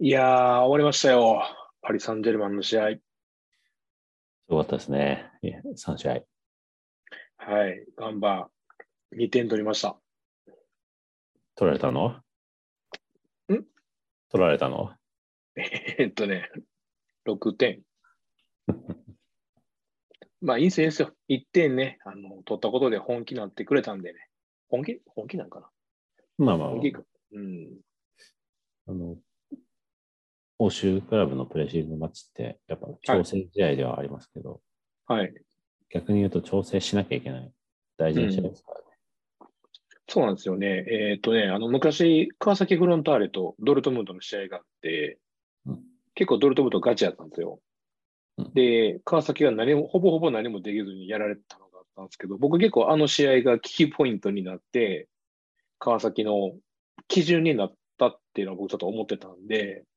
いやー、終わりましたよ。パリ・サンジェルマンの試合。よかったですね。いや3試合。はい。ガンバ、2点取りました。取られたの？ん？取られたの？えっとね、6点。まあ、いい選手ですよ。1点ね、あの、取ったことで本気になってくれたんでね。本気？本気なんかな？まあまあ、本気か。うん。あの、欧州クラブのプレシーズンマッチって、やっぱ調整試合ではありますけど、はい。逆に言うと調整しなきゃいけない大事な試合ですからね。そうなんですよね。えっとね、あの、昔、川崎フロンターレとドルトムントの試合があって、うん結構ドルトムントガチやったんですよ。うんで、川崎が何も、ほぼほぼ何もできずにやられたのがあったんですけど、僕結構あの試合がキーポイントになって、川崎の基準になったっていうのは僕ちょっと思ってたんで、お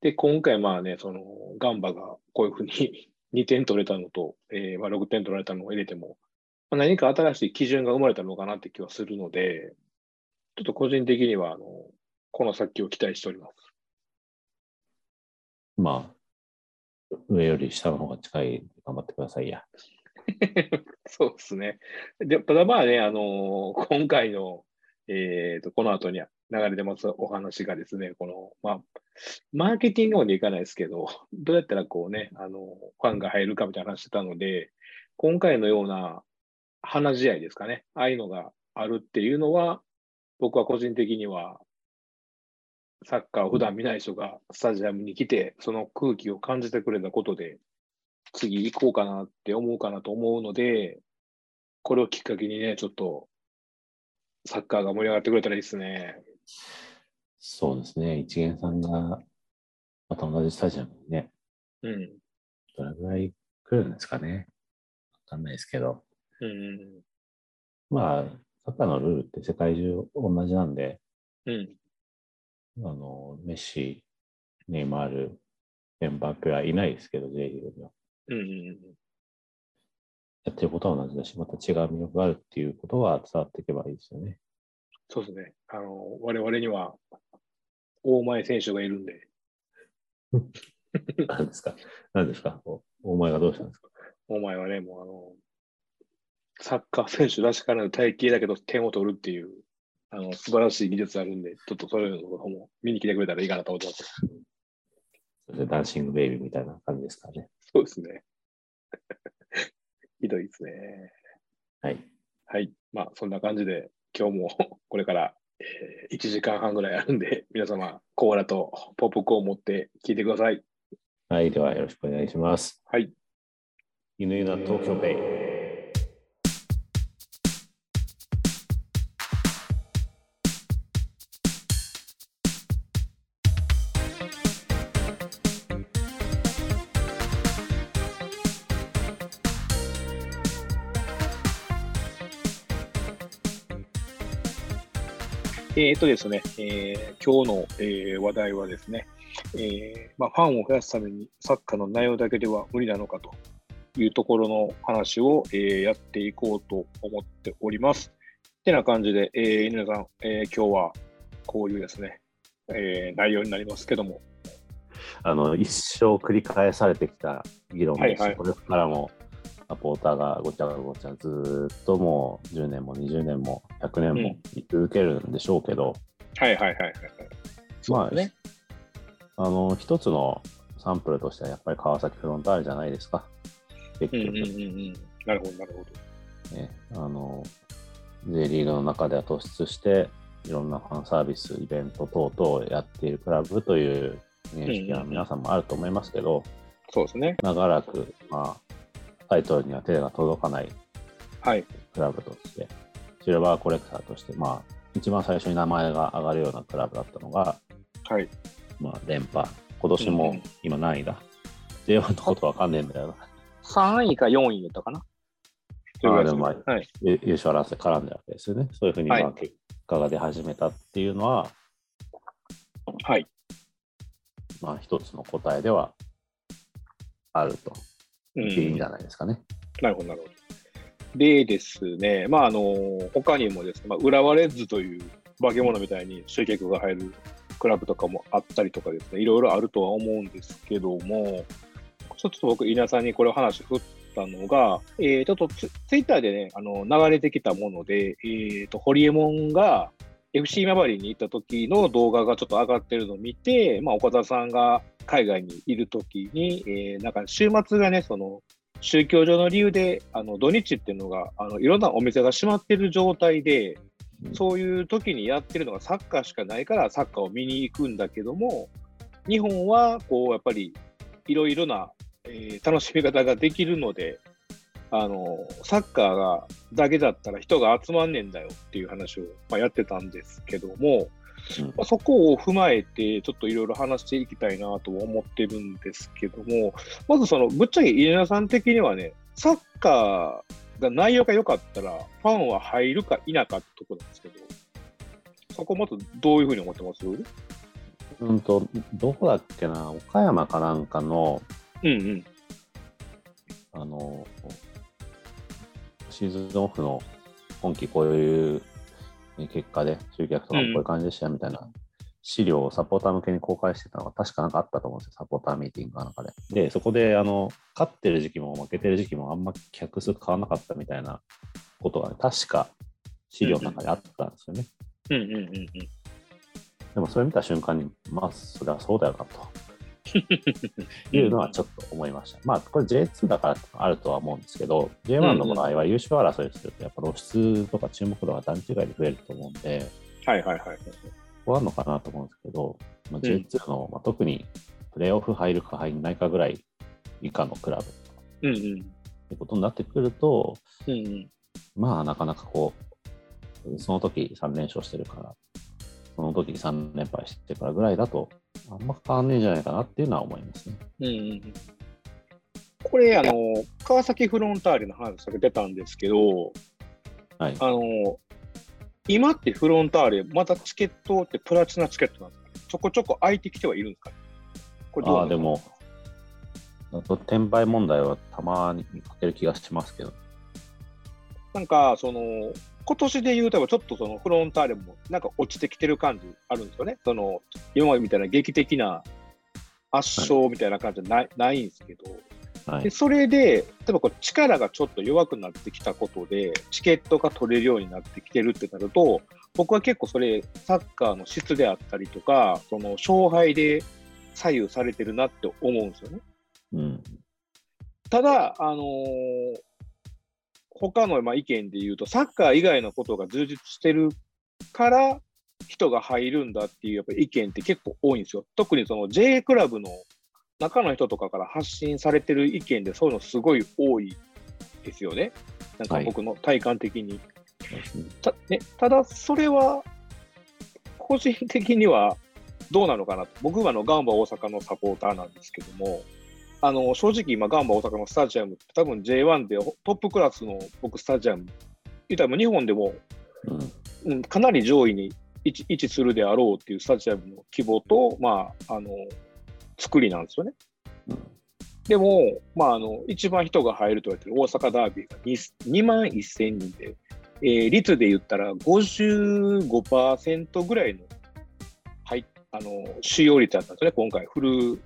で、今回まあね、その、ガンバがこういうふうに 2点取れたのと、えーまあ、6点取られたのを入れても、まあ、何か新しい基準が生まれたのかなって気はするので、ちょっと個人的には、あの、この先を期待しております。まあ、上より下の方が近い、頑張ってくださいや。そうですね。で、ただまあね、あのー今回の、えーと、この後に流れてますお話がですね、この、まあ、マーケティングまでいかないですけど、どうやったらこうね、あの、ファンが入るかみたいな話してたので、今回のような花試合いですかね、ああいうのがあるっていうのは、僕は個人的には、サッカーを普段見ない人がスタジアムに来て、その空気を感じてくれたことで、次行こうかなって思うかなと思うので、これをきっかけにね、ちょっと、サッカーが盛り上がってくれたらいいですね。そうですね。一元さんが、また同じスタジアムにね、うん。どれぐらい来るんですかね。わかんないですけど。うん。まあ、サッカーのルールって世界中同じなんで、うん。あの、メッシ、ネイマール、エンバペはいないですけど、J リーグには。うん。うん。やってることは同じだし、また違う魅力があるっていうことが伝わっていけばいいですよね。そうですね。あの、我々には、大前選手がいるんで、何ですか？何ですか？おお前がどうしたんですか？大前はね、もうあの、サッカー選手らしからぬ体型だけど点を取るっていう、あの、素晴らしい技術あるんで、ちょっとそれの方も見に来てくれたらいいかなと思ってます。それでダンシングベイビーみたいな感じですかね。そうですね。ひどいですね。はい。はい。まあ、そんな感じで、今日もこれから、えー1時間半ぐらいあるんで、皆様、コーラとポップコーンを持って聞いてください。はい。ではよろしくお願いします。はい。犬犬東京ベイ。えーっとですね、えー今日の、えー話題はですね、えーまあ、ファンを増やすためにサッカーの内容だけでは無理なのかというところの話を、えーやっていこうと思っております。てな感じで、えー、犬さん、えー今日はこういうですね、えー内容になりますけども、あの、一生繰り返されてきた議論です。はいはいこれからも、サポーターがごちゃごちゃずーっともう10年も20年も100年も言い続けるんでしょうけど、はいはいはいはいはい。まあね。あの、一つのサンプルとしてはやっぱり川崎フロンターレじゃないですか。結局、うんうんうんうん。なるほど、なるほど。ね、あの、J リーグの中では突出して、いろんなファンサービス、イベント等々をやっているクラブという認識は皆さんもあると思いますけど、そうですね。長らく、まあ、タイトルには手が届かないはい。クラブとして、シルバーコレクターとして、まあ、一番最初に名前が上がるようなクラブだったのが、はい。まあ、連覇。今年もうんうん今何位だ ?J1 のことわかんねえんだよな。3位か4位だったかな？あーでもまあはい。ゆ優勝争い絡んでるわけですよね。そういうふうに、結果が出始めたっていうのは、はい。まあ、一つの答えではあるとっていじゃないですかね。なるほど、なるほど。でですね、まあ、あの、他にもですね、まあ、浦和レッズという化け物みたいに集客が入るクラブとかもあったりとかですね、いろいろあるとは思うんですけども、ちょっと僕、稲さんにこれを話振ったのが、えー、ちょっとツツイッターでね、あの流れてきたもので、えー、と、ホリエモンが FC 今治に行った時の動画がちょっと上がってるのを見て、まあ、岡田さんが海外にいる時に、えー、なんか週末がね、その、宗教上の理由で、あの土日っていうのがあの、いろんなお店が閉まってる状態で、そういう時にやってるのがサッカーしかないからサッカーを見に行くんだけども、日本はこうやっぱりいろいろな、えー、楽しみ方ができるので、あのサッカーがだけだったら人が集まんねんだよっていう話を、まあ、やってたんですけども、うん、まあ、そこを踏まえてちょっといろいろ話していきたいなと思ってるんですけども、まずそのぶっちゃけ稲田さん的にはね、サッカーが内容が良かったら、ファンは入るか否かってとこなんですけど、そこまずどういうふうに思ってます？うんと、どこだっけな、岡山かなんかの、うんうん。あの、シーズンオフの今季こういう結果で集客とかこういう感じでしたみたいな資料をサポーター向けに公開してたのが確かなんかあったと思うんですよ、サポーターミーティングかなんかで。で、そこで、あの、勝ってる時期も負けてる時期もあんま客数変わらなかったみたいなことが、ね、確か資料の中にあったんですよね。うんうんうんうん。でもそれ見た瞬間に、まあ、それはそうだよなと。いうのはちょっと思いました。まあ、これ J2 だからあるとは思うんですけど、J1 の場合は優勝争いすると、やっぱ露出とか注目度が段違いで増えると思うんで、はいはいはい。こあるのかなと思うんですけど、まあ、J2 の、まあ、特にプレーオフ入るか入らないかぐらい以下のクラブ、うんうん、ってことになってくると、うんうん、まあなかなかこう、その時3連勝してるから、その時3連敗してからぐらいだと、あんま変わんねえんじゃないかなっていうのは思いますね。うんうん、これあの、川崎フロンターレの話が出たんですけど、はい、あの今ってフロンターレ、またチケットってプラチナチケットなんですかね？ちょこちょこ空いてきてはいるんですかね？これああ、でも、転売問題はたまに見かける気がしますけど。なんか、その、今年で言うと、ちょっとそのフロンターレもなんか落ちてきてる感じあるんですよね。その、今までみたいな劇的な圧勝みたいな感じじゃないはい、ないんですけど、はい、でそれで、例えばこう力がちょっと弱くなってきたことで、チケットが取れるようになってきてるってなると、僕は結構それ、サッカーの質であったりとか、その勝敗で左右されてるなって思うんですよね。うん、ただ、あのー、他のまあ意見で言うと、サッカー以外のことが充実してるから人が入るんだっていうやっぱ意見って結構多いんですよ。特にその J クラブの中の人とかから発信されてる意見でそういうのすごい多いですよね。なんか僕の体感的に。はい、たね、ただ、それは個人的にはどうなのかなと。僕はあのガンバ大阪のサポーターなんですけども、あの正直今ガンバ大阪のスタジアムって多分 J1 でトップクラスの僕スタジアム、言ったら日本でも、うん、かなり上位に位置位置するであろうっていうスタジアムの規模と、まあ、あの作りなんですよね。でも、まあ、あの一番人が入ると言われてる大阪ダービーが 2, 2万1000人で、えー、率で言ったら55%ぐらいの,、はい、あの使用率だったんですね、今回、フル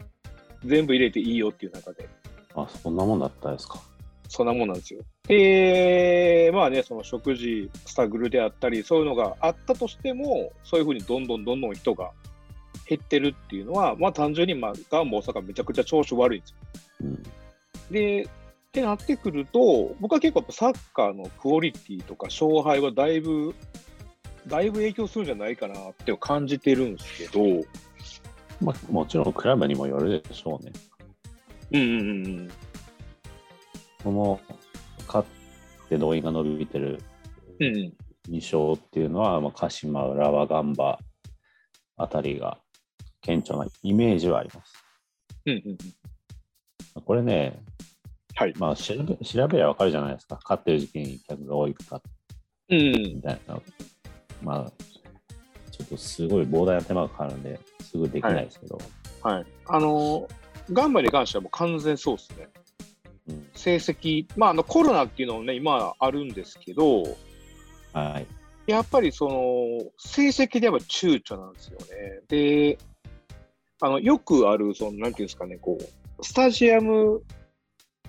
全部入れていいよっていう中で。あ、そんなもんだったですか。そんなもんなんですよ。で、まあね、その食事、スタグルであったり、そういうのがあったとしても、そういうふうにどんどんどんどん人が減ってるっていうのは、まあ単純に、まあ、ガンバ大阪めちゃくちゃ調子悪いんですよ。うん、で、ってなってくると、僕は結構サッカーのクオリティとか勝敗はだいぶ、だいぶ影響するんじゃないかなって感じてるんですけど、まあ、もちろんクラブにもよるでしょうね。うんうんうん。その、勝って動員が伸びてる印象っていうのは、まあ、鹿島、浦和、ガンバあたりが顕著なイメージはあります。うんうんこれね、はい、まあ調べ調べりゃ分かるじゃないですか。勝ってる時期に客が多いか、うん、みたいな。まあ、ちょっとすごい膨大な手間がかかるんで、すぐできないですけど。はい。はい、あのガンバに関してはもう完全そうですね。うん、成績、まあ、あのコロナっていうのもね、今あるんですけど、はい。やっぱりその、成績では躊躇なんですよね。で、あの、よくある、その、なんていうんですかね、こう、スタジアム、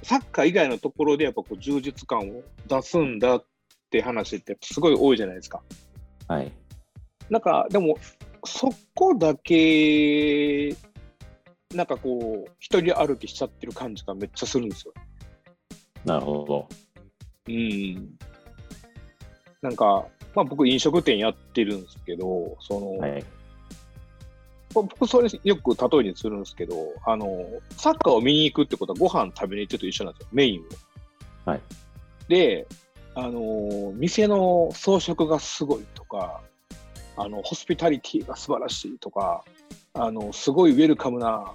サッカー以外のところでやっぱこう充実感を出すんだって話ってすごい多いじゃないですか。はい。なんか、でも、そこだけ、なんかこう、一人歩きしちゃってる感じがめっちゃするんですよ。なるほど。うん。なんか、まあ僕飲食店やってるんですけど、その、はい。僕それよく例えにするんですけど、あの、サッカーを見に行くってことはご飯食べに行ってと一緒なんですよ、メインを。はい。で、あの、店の装飾がすごいとか、あの、ホスピタリティが素晴らしいとか、あの、すごいウェルカムな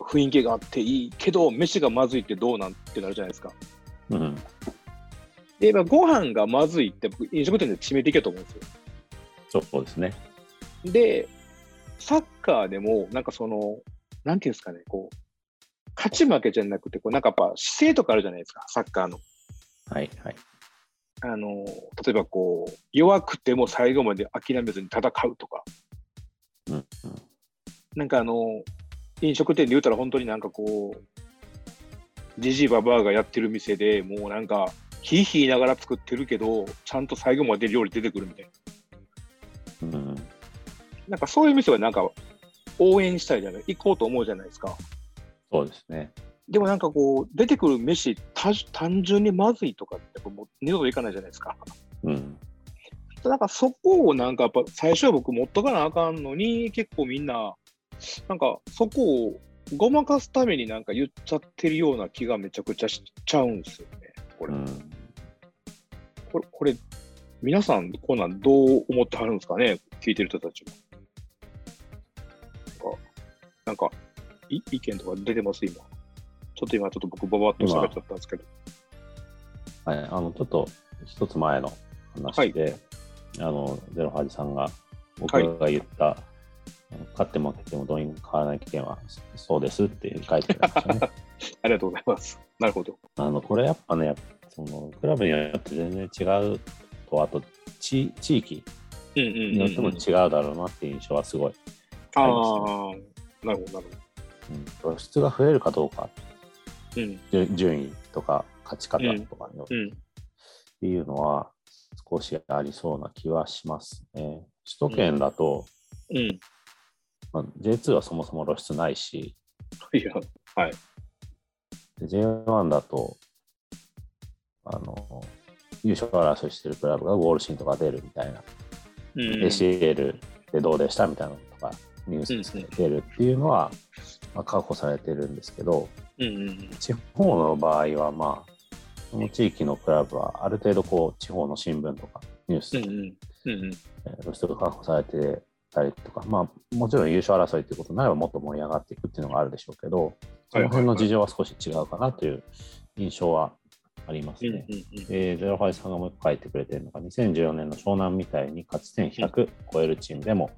雰囲気があっていいけど、飯がまずいってどうなんってなるじゃないですか。うん。で、まあ、ご飯がまずいって僕、飲食店で致命的だと思うんですよ。そうですね。で、サッカーでも、なんかその、なんていうんですかね、こう、勝ち負けじゃなくて、こうなんかやっぱ姿勢とかあるじゃないですか、サッカーの。はい。はい。あの、例えばこう、弱くても最後まで諦めずに戦うとか、うん。うん。なんかあの、飲食店で言うたら本当になんかこう、ジジイババアがやってる店でもうなんか、ひいひいながら作ってるけど、ちゃんと最後まで料理出てくるみたいな。うん。なんかそういう店はなんか応援したいじゃない、行こうと思うじゃないですか。そうですね。でもなんかこう、出てくる飯、た単純にまずいとかってもう二度といかないじゃないですか。うん。なんかそこをなんかやっぱ最初は僕持っとかなあかんのに、結構みんな、なんかそこをごまかすためになんか言っちゃってるような気がめちゃくちゃしちゃうんですよね。これ、うん。これ、これ皆さんこんなんどう思ってはるんですかね？聞いてる人たちも。なんか、なんかい意見とか出てます？今。ちょっと今ちょっと僕ババッと喋っちゃったんですけど。はい。あの、ちょっと一つ前の話で、あの、ゼロハジさんが僕が言った、あの勝って負けてもどうにも変わらない意見はそうですっていう書いてありましたね。ありがとうございます。なるほど。あの、これやっぱね、そのクラブによって全然違うと、あと地地域によっても違うだろうなっていう印象はすごいああありますね。なるほど、なるうん露出が増えるかどうか、ほど。うん。じゅ順位とか勝ち方とかによってうん。っていうのは少しありそうな気はしますね。首都圏だと、うん。まあ、J2 はそもそも露出ないし、いや、はい。で J1 だと、あの、優勝争いしてるクラブがゴールシーンとか出るみたいな、うん。ACL でどうでしたみたいなのとか、ニュースで出るっていうのは、まあ、確保されてるんですけど、うんうん地方の場合は、まあ、その地域のクラブはある程度こう地方の新聞とかニュースでうんうん。うんうん。えー露出が確保されてたりとか、まあ、もちろん優勝争いということになればもっと盛り上がっていくっていうのがあるでしょうけど、その辺の事情は少し違うかなという印象はありますうんね。うん。で、ゼロファイさんがもう一個書いてくれてるのが、2014年の湘南みたいに勝ち点100超えるチームでも、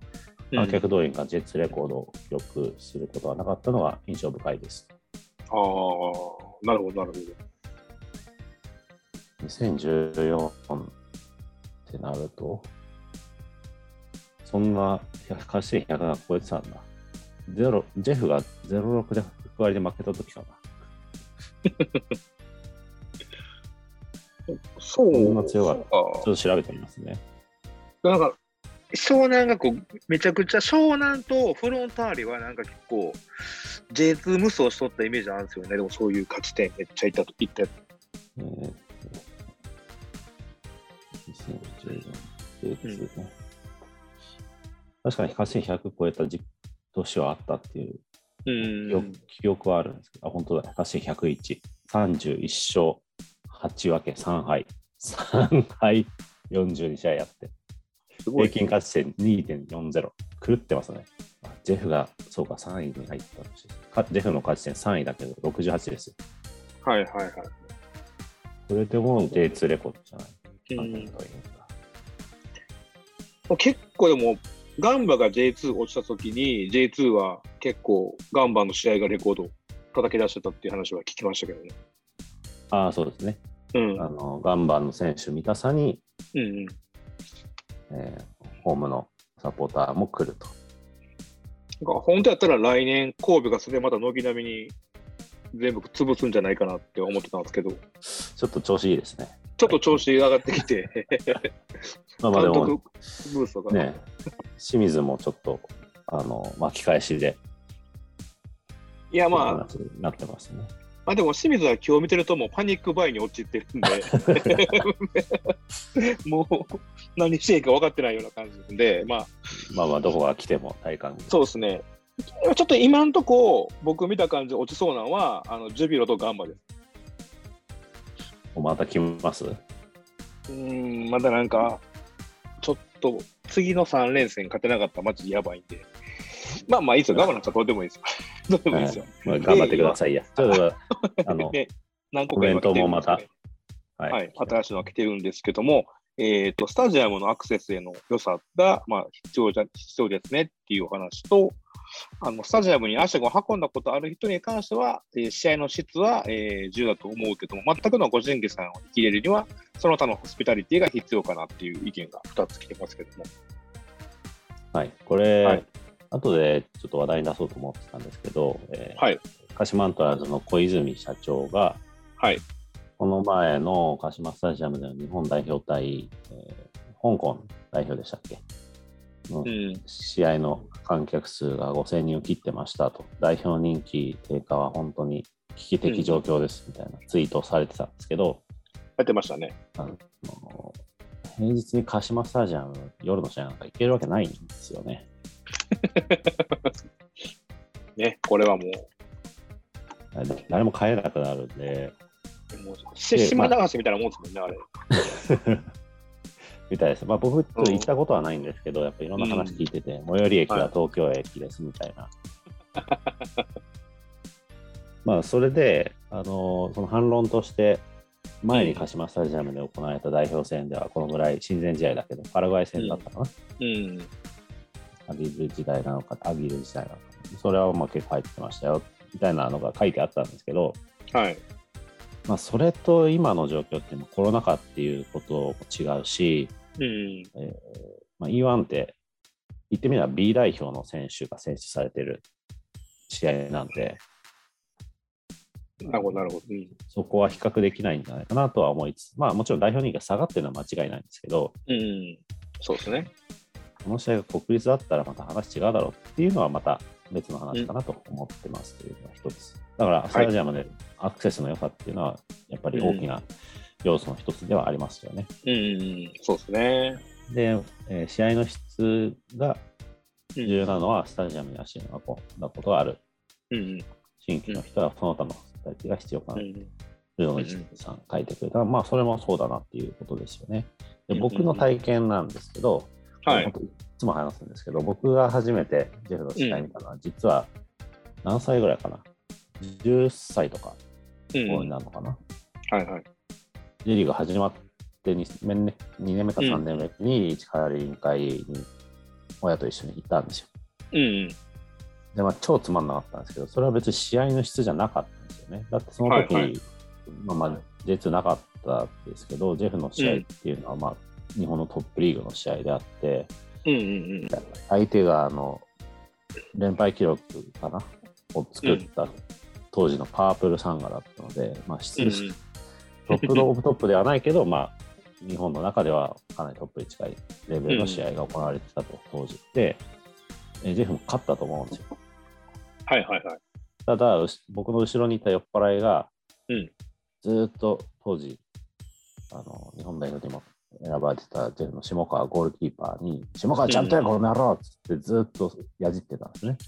うん。観客動員がジェッツレコードを記録することはなかったのが印象深いです。ああ、なるほど、なるほど。2014ってなると、そんな勝ち点100が超えてたんだ。ゼロジェフが0-6で役割で負けた時かな。そう。そんな強かったちょっと調べてみますね。かなんか、湘南がこう、めちゃくちゃ、湘南とフロンターレはなんか結構、J2 無双しとったイメージあるんですよね。でもそういう勝ち点めっちゃいったと言ったやつ。えーっと、2014年、ね確かに勝ち点100超えた時年はあったっていううん記憶記憶はあるんですけど、あ、本当だ、勝ち点101、31勝、8分け、3敗、3敗、42試合やって、平。均勝ち点2.40、狂ってますね。あジェフが、そうか、3位に入った年ですかジェフの勝ち点3位だけど、68です。はいはいはい。それでも J2 レコードじゃない。うん結構でも、ガンバが J2 落ちたときに、J2 は結構、ガンバの試合がレコードを叩き出してたっていう話は聞きましたけどね。ああ、そうですね。うん。あの、ガンバの選手見たさに、うんうん。えーホームのサポーターも来ると。なんか本当やったら来年、神戸がそれまた軒並みに全部潰すんじゃないかなって思ってたんですけど、ちょっと調子いいですね。ちょっと調子上がってきて、まあまあでも。ね、清水もちょっとあの巻き返しで、いや、まあ、なってますね。まあでも清水は今日見てるともうパニックバイに陥ってるんで、もう何していいか分かってないような感じで、まあ、まあまあ、どこが来ても体感そうですね。ちょっと今んとこ、僕見た感じ落ちそうなのは、あのジュビロとガンバです。また来ます？うーん、まだなんか、ちょっと次の3連戦勝てなかったらマジでやばいんで。まあまあいいですよ。ガンバなんかどうでもいいですよ。どうでもいいですよ。まあ、頑張ってくださいや。ちょっと、あの、で何個か今来てるんですよねはい。はい、新しいのが来てるんですけども、えー、とスタジアムのアクセスへの良さが、まあ、必要じゃ必要ですねっていうお話と、あのスタジアムに足を運んだことある人に関しては、えー試合の質は、えー重要だと思うけども、全くの個人技さんを生きれるには、その他のホスピタリティが必要かなっていう意見が2つ来てますけども。はい。これ、はい後でちょっと話題に出そうと思ってたんですけど、えーはい。鹿島アントラーズの小泉社長が、はい。この前の鹿島スタジアムでの日本代表対、えー香港代表でしたっけ？のうん。試合の観客数が5000人を切ってましたと、代表人気低下は本当に危機的状況ですみたいなツイートをされてたんですけど、やってましたね。あの平日に鹿島スタジアム、夜の試合なんか行けるわけないんですよね。ね、これはもう、誰も帰れなくなるんで、もうし島流しみたいなもんですもんね、あれ。みたいです。まあ、僕、行ったことはないんですけど、やっぱいろんな話聞いてて、最寄り駅は東京駅ですみたいな。まあ、それで、あのその反論として、前に鹿島スタジアムで行われた代表戦では、このぐらい親善試合だけど、パラグアイ戦だったかな、うん。アギル時代なのか、アギル時代なのか、それはまあ結構入ってましたよ、みたいなのが書いてあったんですけど、はい。まあ、それと今の状況っていうのはコロナ禍っていうことも違うし、うん。まあ、E1 って言ってみれば B 代表の選手が選出されてる試合なんで、なるほど、なるほど。うん。そこは比較できないんじゃないかなとは思いつつ、まあもちろん代表人気が下がってるのは間違いないんですけど、うん。そうですね。この試合が国立だったらまた話違うだろうっていうのはまた別の話かなと思ってますというのが一つ。だからスタジアムでアクセスの良さっていうのはやっぱり大きな要素の一つではありますよね。うん。そうですね。で、えー試合の質がうん重要なのはスタジアムに足を運んだことがある。うん。新規の人はその他の人たちが必要かなと。うん。ルノの一さん書いてくれた。まあ、それもそうだなっていうことですよね。でうん僕の体験なんですけど、はいいつも話すんですけど、僕が初めてジェフの試合見たのは、実は何歳ぐらいかな ?10 歳とかうになるのかな、はいはい。J リーグ始まって2年目 ,2 年目か3年目に市川委員会に親と一緒に行ったんですよ。うん。で、まあ、超つまんなかったんですけど、それは別に試合の質じゃなかったんですよね。だってその時、はいはいまあまあ、J2 なかったんですけど、ジェフの試合っていうのは、まあ、日本のトップリーグの試合であって、うんうん相手があの連敗記録かなを作った当時のパープルサンガだったので、まあ、質うん。トップオブトップではないけど、まあ、日本の中ではかなりトップに近いレベルの試合が行われてたと、当時で、えジェフも勝ったと思うんですよ。はいはいはい。ただ、うし僕の後ろにいた酔っ払いが、うんずーっと当時あの、日本代表にも選ばれてたジェフの下川ゴールキーパーに、下川ちゃんとや、この野郎っつってずーっとやじってたんですね。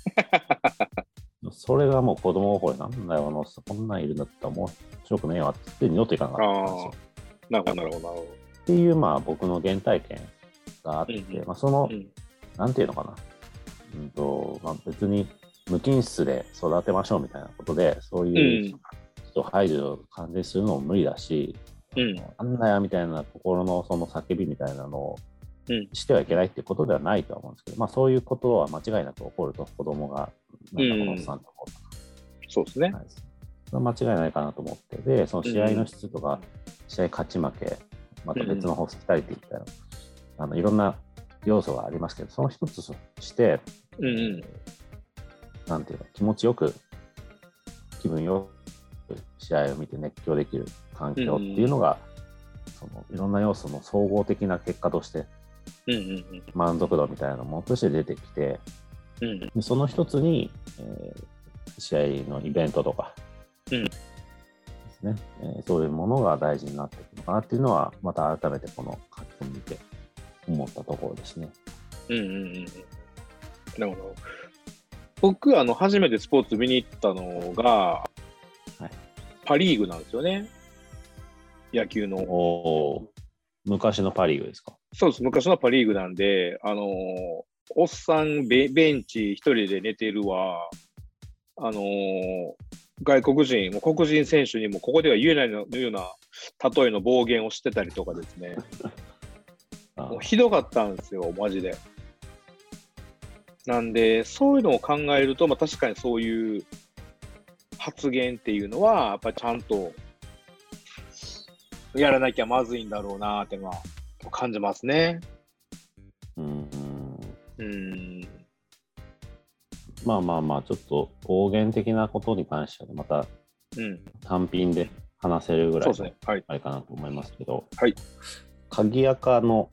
それがもう子供心になんだよ、あのこんなんいるんだったら面白くねえわって言って二度と行かなかったんですよ。なるほどなるほどっていう、まあ、僕の原体験があって、うんうんまあ、その、ど。うん。なんていうのかな、うんとまあ、別に無菌室で育てましょうみたいなことで、そういう人排除を完全にするのも無理だし、うん。なんだよみたいな心のその叫びみたいなのをうんしてはいけないっていうことではないとは思うんですけど、まあ、そういうことは間違いなく起こると、子供が、なんだこのおっさんと思うとかそうですね。はい間違いないかなと思って、で、その試合の質とか、試合勝ち負け、また別のホスピタリティみたいな、あのいろんな要素がありますけど、その一つとして、うんうん。なんていうか、気持ちよく、気分よく試合を見て熱狂できる環境っていうのが、そのいろんな要素の総合的な結果として、満足度みたいなものとして出てきて、でその一つに、えー試合のイベントとかうんですね、えーそういうものが大事になってくるのかなっていうのは、また改めてこの書き込み見て思ったところですね。うんうんうんうん。なるほど。僕、あの、初めてスポーツ見に行ったのが、いパ・リーグなんですよね。野球の。昔のパ・リーグですか？そうです。昔のパ・リーグなんで、あのーおっさんベベンチ一人で寝てるわ、あのー外国人、もう黒人選手にもここでは言えないのような例えの暴言をしてたりとかですね、あもうひどかったんですよ、マジで。なんで、そういうのを考えると、まあ、確かにそういう発言っていうのは、やっぱりちゃんとやらなきゃまずいんだろうなってのは感じますね。うんうん。まあまあまあ、ちょっと暴言的なことに関しては、またうん。単品で話せるぐらい。はい。あれかなと思いますけど、はい。鍵垢の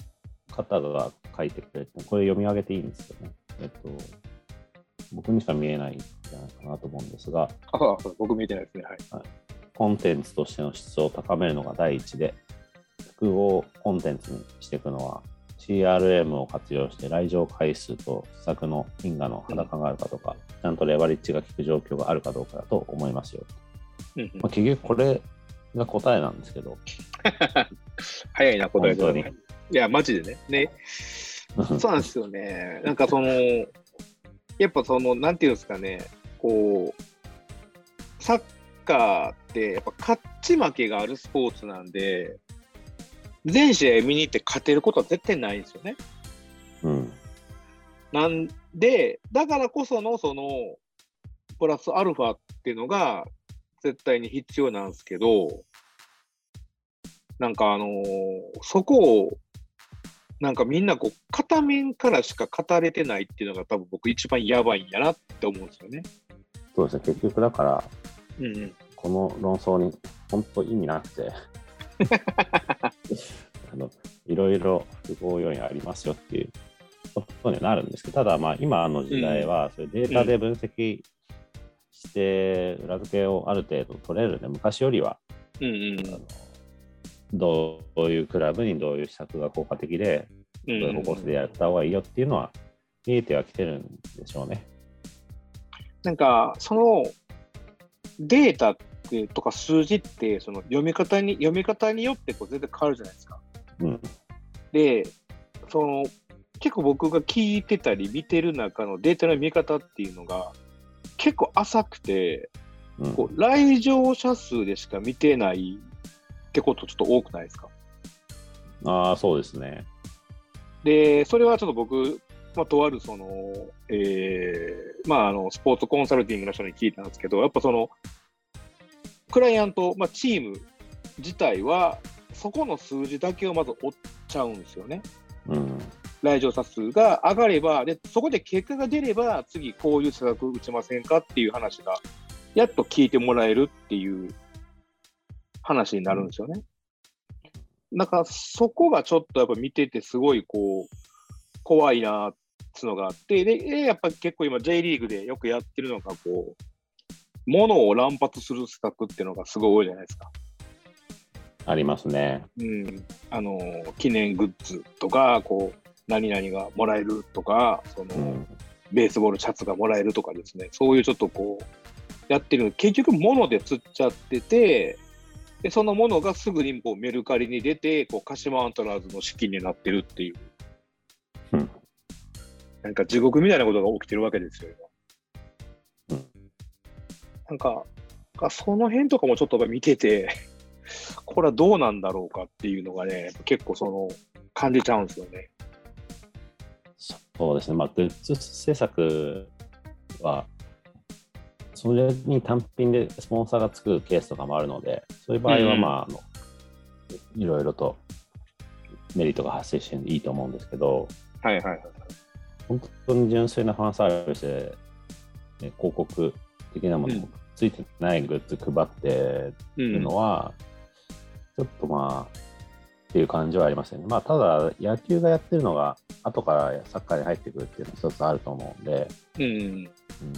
方が書いてくれて、これ読み上げていいんですよね。えっと、僕にしか見えないんじゃないかなと思うんですが、あ僕見てないですね。はい。コンテンツとしての質を高めるのが第一で、複合コンテンツにしていくのは、CRM を活用して来場回数と施策の因果の裸があるかとか、ちゃんとレバリッジが効く状況があるかどうかだと思いますよ。まあ、結局これが答えなんですけど、早いな、答え本当に。いや、マジでね。ね、そうなんですよね。なんかその、やっぱその、なんていうんですかね、こう、サッカーって、やっぱ勝ち負けがあるスポーツなんで、全試合見に行って勝てることは絶対ないんですよね。うん、なんで、だからこその、その、プラスアルファっていうのが絶対に必要なんですけど、なんかあのーそこを、なんかみんなこう、片面からしか語れてないっていうのが多分僕一番やばいんやなって思うんですよね。そうですね、結局だから、うんうん。この論争に本当意味なくて あのいろいろ不合要因ありますよっていうことにはなるんですけどただまあ今の時代はそれデータで分析して裏付けをある程度取れるんで昔よりはうんうんどういうクラブにどういう施策が効果的でうん。どういう方向性でやった方がいいよっていうのは見えてはきてるんでしょうね。なんか、そのデータってとか数字って、その読み方に、読み方によってこう全然変わるじゃないですか。うんで、その結構僕が聞いてたり見てる中のデータの見方っていうのが結構浅くて、うんこう来場者数でしか見てないってことちょっと多くないですか？ああそうですね。で、それはちょっと僕、まあ、とあるその、えーまあ、あのスポーツコンサルティングの人に聞いたんですけど、やっぱその、クライアント、まあ、チーム自体は、そこの数字だけをまず追っちゃうんですよね。うん来場者数が上がれば、でそこで結果が出れば、次こういう施策打ちませんかっていう話が、やっと聞いてもらえるっていう話になるんですよね。なんかそこがちょっとやっぱ見ててすごいこう、怖いなっていうのがあって、で、でやっぱ結構今 J リーグでよくやってるのがこう、物を乱発する施策っていうのがすごい多いじゃないですか。ありますね。うん、あの記念グッズとか、こう、何々がもらえるとか、その、うん。ベースボールシャツがもらえるとかですね、そういうちょっとこう、やってる、結局物で釣っちゃってて、でそのものがすぐにこうメルカリに出て、こう鹿島アントラーズの資金になってるっていう、うんなんか地獄みたいなことが起きてるわけですよ、今うんなんか、がその辺とかもちょっと見てて、これはどうなんだろうかっていうのがね、結構その、感じちゃうんですよね。そうですね、まあ、グッズ制作は、それに単品でスポンサーがつくケースとかもあるので、そういう場合は、うんまあ、あのいろいろとメリットが発生していいと思うんですけど、はいはいはい。本当に純粋なファンサービスで、ね、広告的なものもついてないグッズ配ってるのは、ちょっとまあ、っていう感じはありますよね。まあ、ただ、野球がやってるのが、後からサッカーに入ってくるっていうのは一つあると思うんで、うん。うん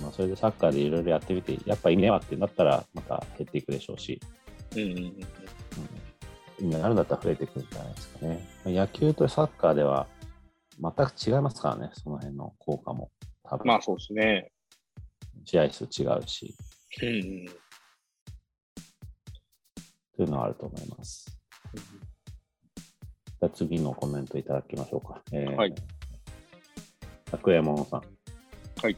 まあ、それでサッカーでいろいろやってみて、やっぱ意味ねえわってなったら、また減っていくでしょうし、うん。うん。があるんだったら増えていくんじゃないですかね。まあ野球とサッカーでは全く違いますからね、その辺の効果も。多分まあそうですね。試合数違うし、うん。というのはあると思います。じゃあ次のコメントいただきましょうか。えーはい。拓右衛門さん。はい。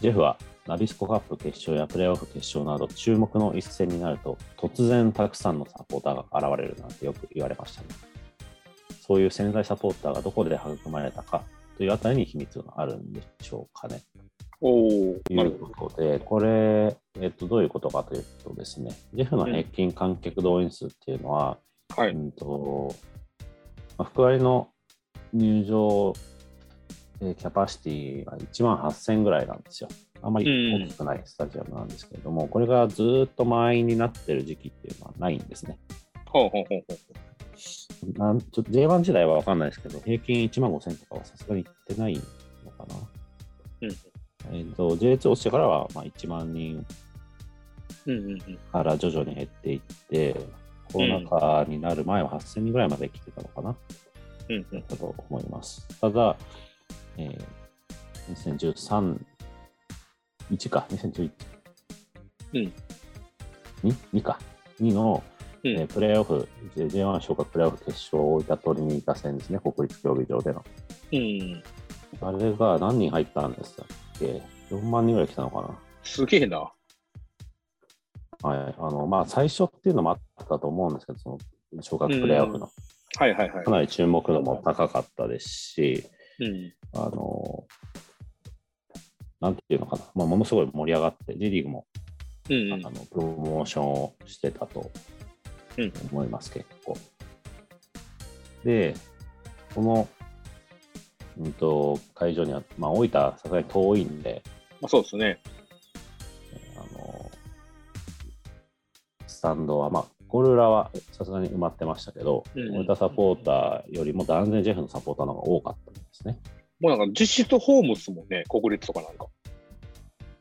ジェフはナビスコカップ決勝やプレーオフ決勝など注目の一戦になると突然たくさんのサポーターが現れるなんてよく言われましたね。そういう潜在サポーターがどこで育まれたかというあたりに秘密があるんでしょうかね。おお。ということで、これ、えっと、どういうことかというとですね、ジェフの平均観客動員数っていうのは、はい。うんとまあ、福割の入場、えーキャパシティが1万8000ぐらいなんですよ。あんまり大きくないスタジアムなんですけれども、これがずーっと満員になってる時期っていうのはないんですね。ほうほうほうほう。なんちょっと J1 時代は分かんないですけど、平均1万5000とかはさすがにいってないのかな。うんえっと J2 落ちてからはまあ1万人うんうんうん。から徐々に減っていって、コロナ禍になる前は8000人ぐらいまで来てたのかな、うんうん。だと思います。ただ、えー、2013、1か、2011。うん2、2か。2の、うんえープレーオフ、J- J1 昇格プレーオフ決勝を大分取りに行った戦ですね、国立競技場での。うん。あれが何人入ったんですっけ ?4 万人ぐらい来たのかな？すげえな。はい。あの、まあ、最初っていうのもあったと思うんですけど、その昇格プレーオフの。はいはいはいか。なり注目度も高かったですし、うん。あの、なんていうのかな、まあ、ものすごい盛り上がって、J リーグも、うんあのプロモーションをしてたとうん思います、結構。で、この、うんと、会場には、まあ、大分、さすがに遠いんで、まあそうですね。あの、スタンドは、まあ、ゴール裏はさすがに埋まってましたけど、うん大分サポーターよりも断然ジェフのサポーターの方が多かったんですね。もうなんか実質ホームっすもんね、国立とかなんか。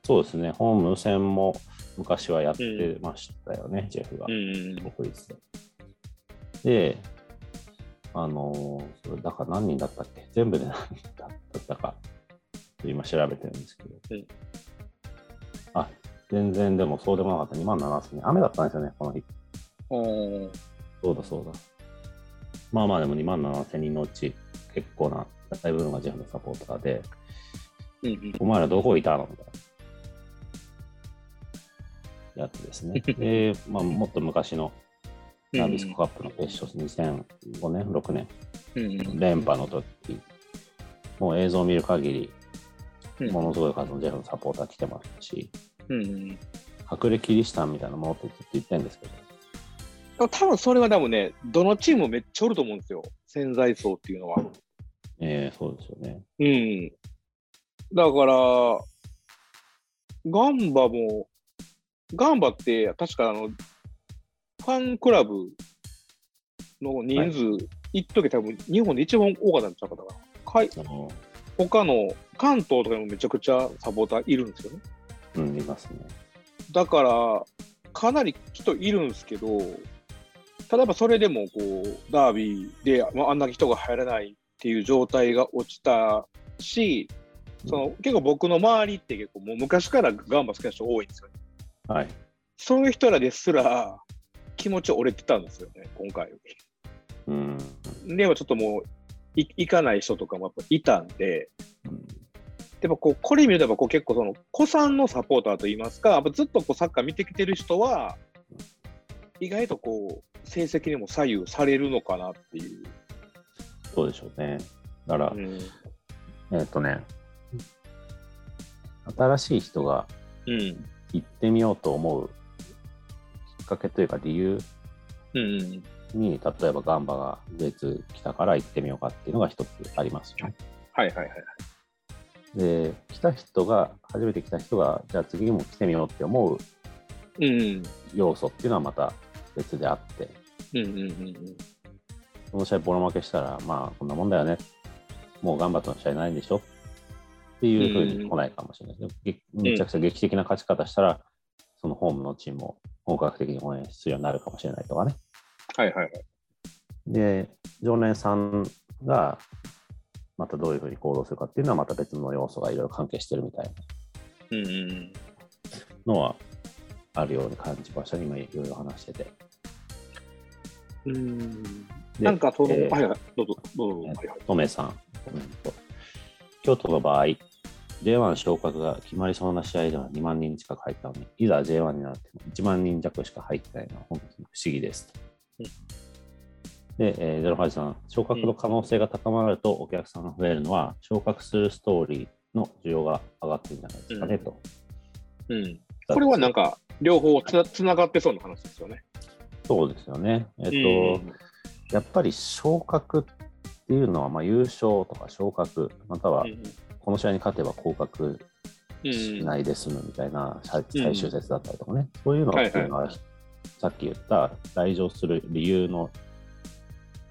そうですね、ホーム戦も昔はやってましたよね、ジェフが、うん。国立で。で、あのーそれだから何人だったっけ？全部で何人だったか、今調べてるんですけど。うんあ、全然でもそうでもなかった、2万7000人。雨だったんですよね、この日。うん。そうだそうだ。まあまあでも2万7000人のうち結構な大部分がジェフのサポーターで、うん。お前らどこいたの？みたいなやつですね。で、まあ、もっと昔のナビスコカップの決勝、2005年、6年、うん。連覇の時、もう映像を見る限り、うんものすごい数のジェフのサポーター来てますし、うん。隠れキリシタンみたいなものってずっと言ってるんですけど、多分それは多分ね、どのチームもめっちゃおると思うんですよ。潜在層っていうのは。えー、そうですよね。うん。だから、ガンバも、ガンバって確かあの、ファンクラブの人数、一時多分日本で一番多かったんちゃうかな。かい他の関東とかにもめちゃくちゃサポーターいるんですよね。うん、いますね。だから、かなり人いるんですけど、例えばそれでもこうダービーで、まあ、あんな人が入らないっていう状態が落ちたし、その結構僕の周りって結構もう昔からガンバ好きな人多いんですよね。はい。そういう人らですら気持ち折れてたんですよね、今回。うん。でもちょっともうい行かない人とかもやっぱいたんで、うんでもこうこれ見るとやっぱこう結構その子さんのサポーターといいますか、やっぱずっとこうサッカー見てきてる人は、意外とこう成績にも左右されるのかなっていう。そうでしょうね。だから、うんえっ、とね、新しい人がうん行ってみようと思うきっかけというか理由うんっに、例えばガンバが別来たから行ってみようかっていうのが一つありますよね。はいはいはい。で、来た人が、初めて来た人が、じゃあ次も来てみようって思ううん。要素っていうのはまた別であって、うんうんうんうん。この試合ボロ負けしたら、まあこんなもんだよね。もう頑張っての試合ないんでしょっていうふうに来ないかもしれないですね。げめちゃくちゃ劇的な勝ち方したら、そのホームのチームを本格的に応援するようになるかもしれないとかね。はいはいはい。で、常連さんがまたどういうふうに行動するかっていうのはまた別の要素がいろいろ関係してるみたい。なのはあるように感じましたね、今いろいろ話してて。うん。でなんかその、えーはいはい、どうぞ、どうぞ。はいはい。トメさん。京都の場合、J1 昇格が決まりそうな試合では2万人近く入ったのに、いざ J1 になっても1万人弱しか入ってないのは本当に不思議ですと。うんで、えー、ゼロハジさん、昇格の可能性が高まるとお客さんが増えるのは、昇格するストーリーの需要が上がってるんじゃないですかね、うんと。うん。これはなんか、両方つなつながってそうな話ですよね。そうですよね。えっ、と、うんやっぱり昇格っていうのは、まあ、優勝とか昇格、またはこの試合に勝てば降格うんしないで済むみたいな最終節だったりとかね、そういうのっていうのは、さっき言った来場する理由の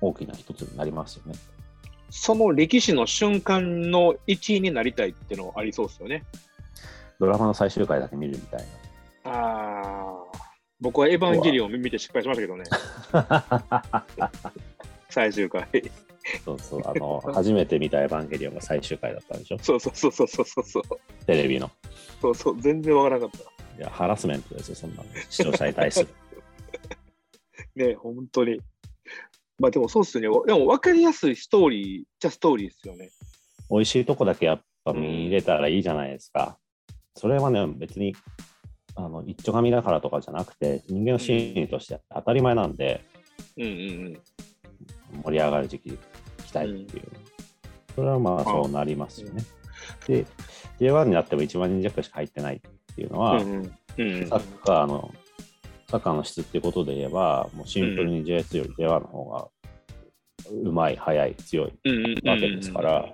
大きな一つになりますよね。その歴史の瞬間の一員になりたいっていうのはありそうですよね。ドラマの最終回だけ見るみたいああ。僕はエヴァンゲリオンを見て失敗しましたけどね、な。最終回。そうそう、あの、初めて見たエヴァンゲリオンが最終回だったんでしょ？そうそうそうそうそうそう。テレビの。そうそう、全然わからなかっいや、ハラスメントですよ、そんなの。視聴者に対する。た。ね、本当に。まあでもそうっすよね。でも分かりやすいストーリーじゃストーリーですよね。美味しいとこだけやっぱ見れたらいいじゃないですか。それはね、別に、あの、一丁紙だからとかじゃなくて、人間の心理として当たり前なんで、うんうんうん。盛り上がる時期来たいっていう。それはまあそうなりますよね。で、J1 になっても1万人弱しか入ってないっていうのは、サッカーの、サッカーの質っていうことで言えば、もうシンプルに J2 より J1 の方がうまい、速い、強いわけですから、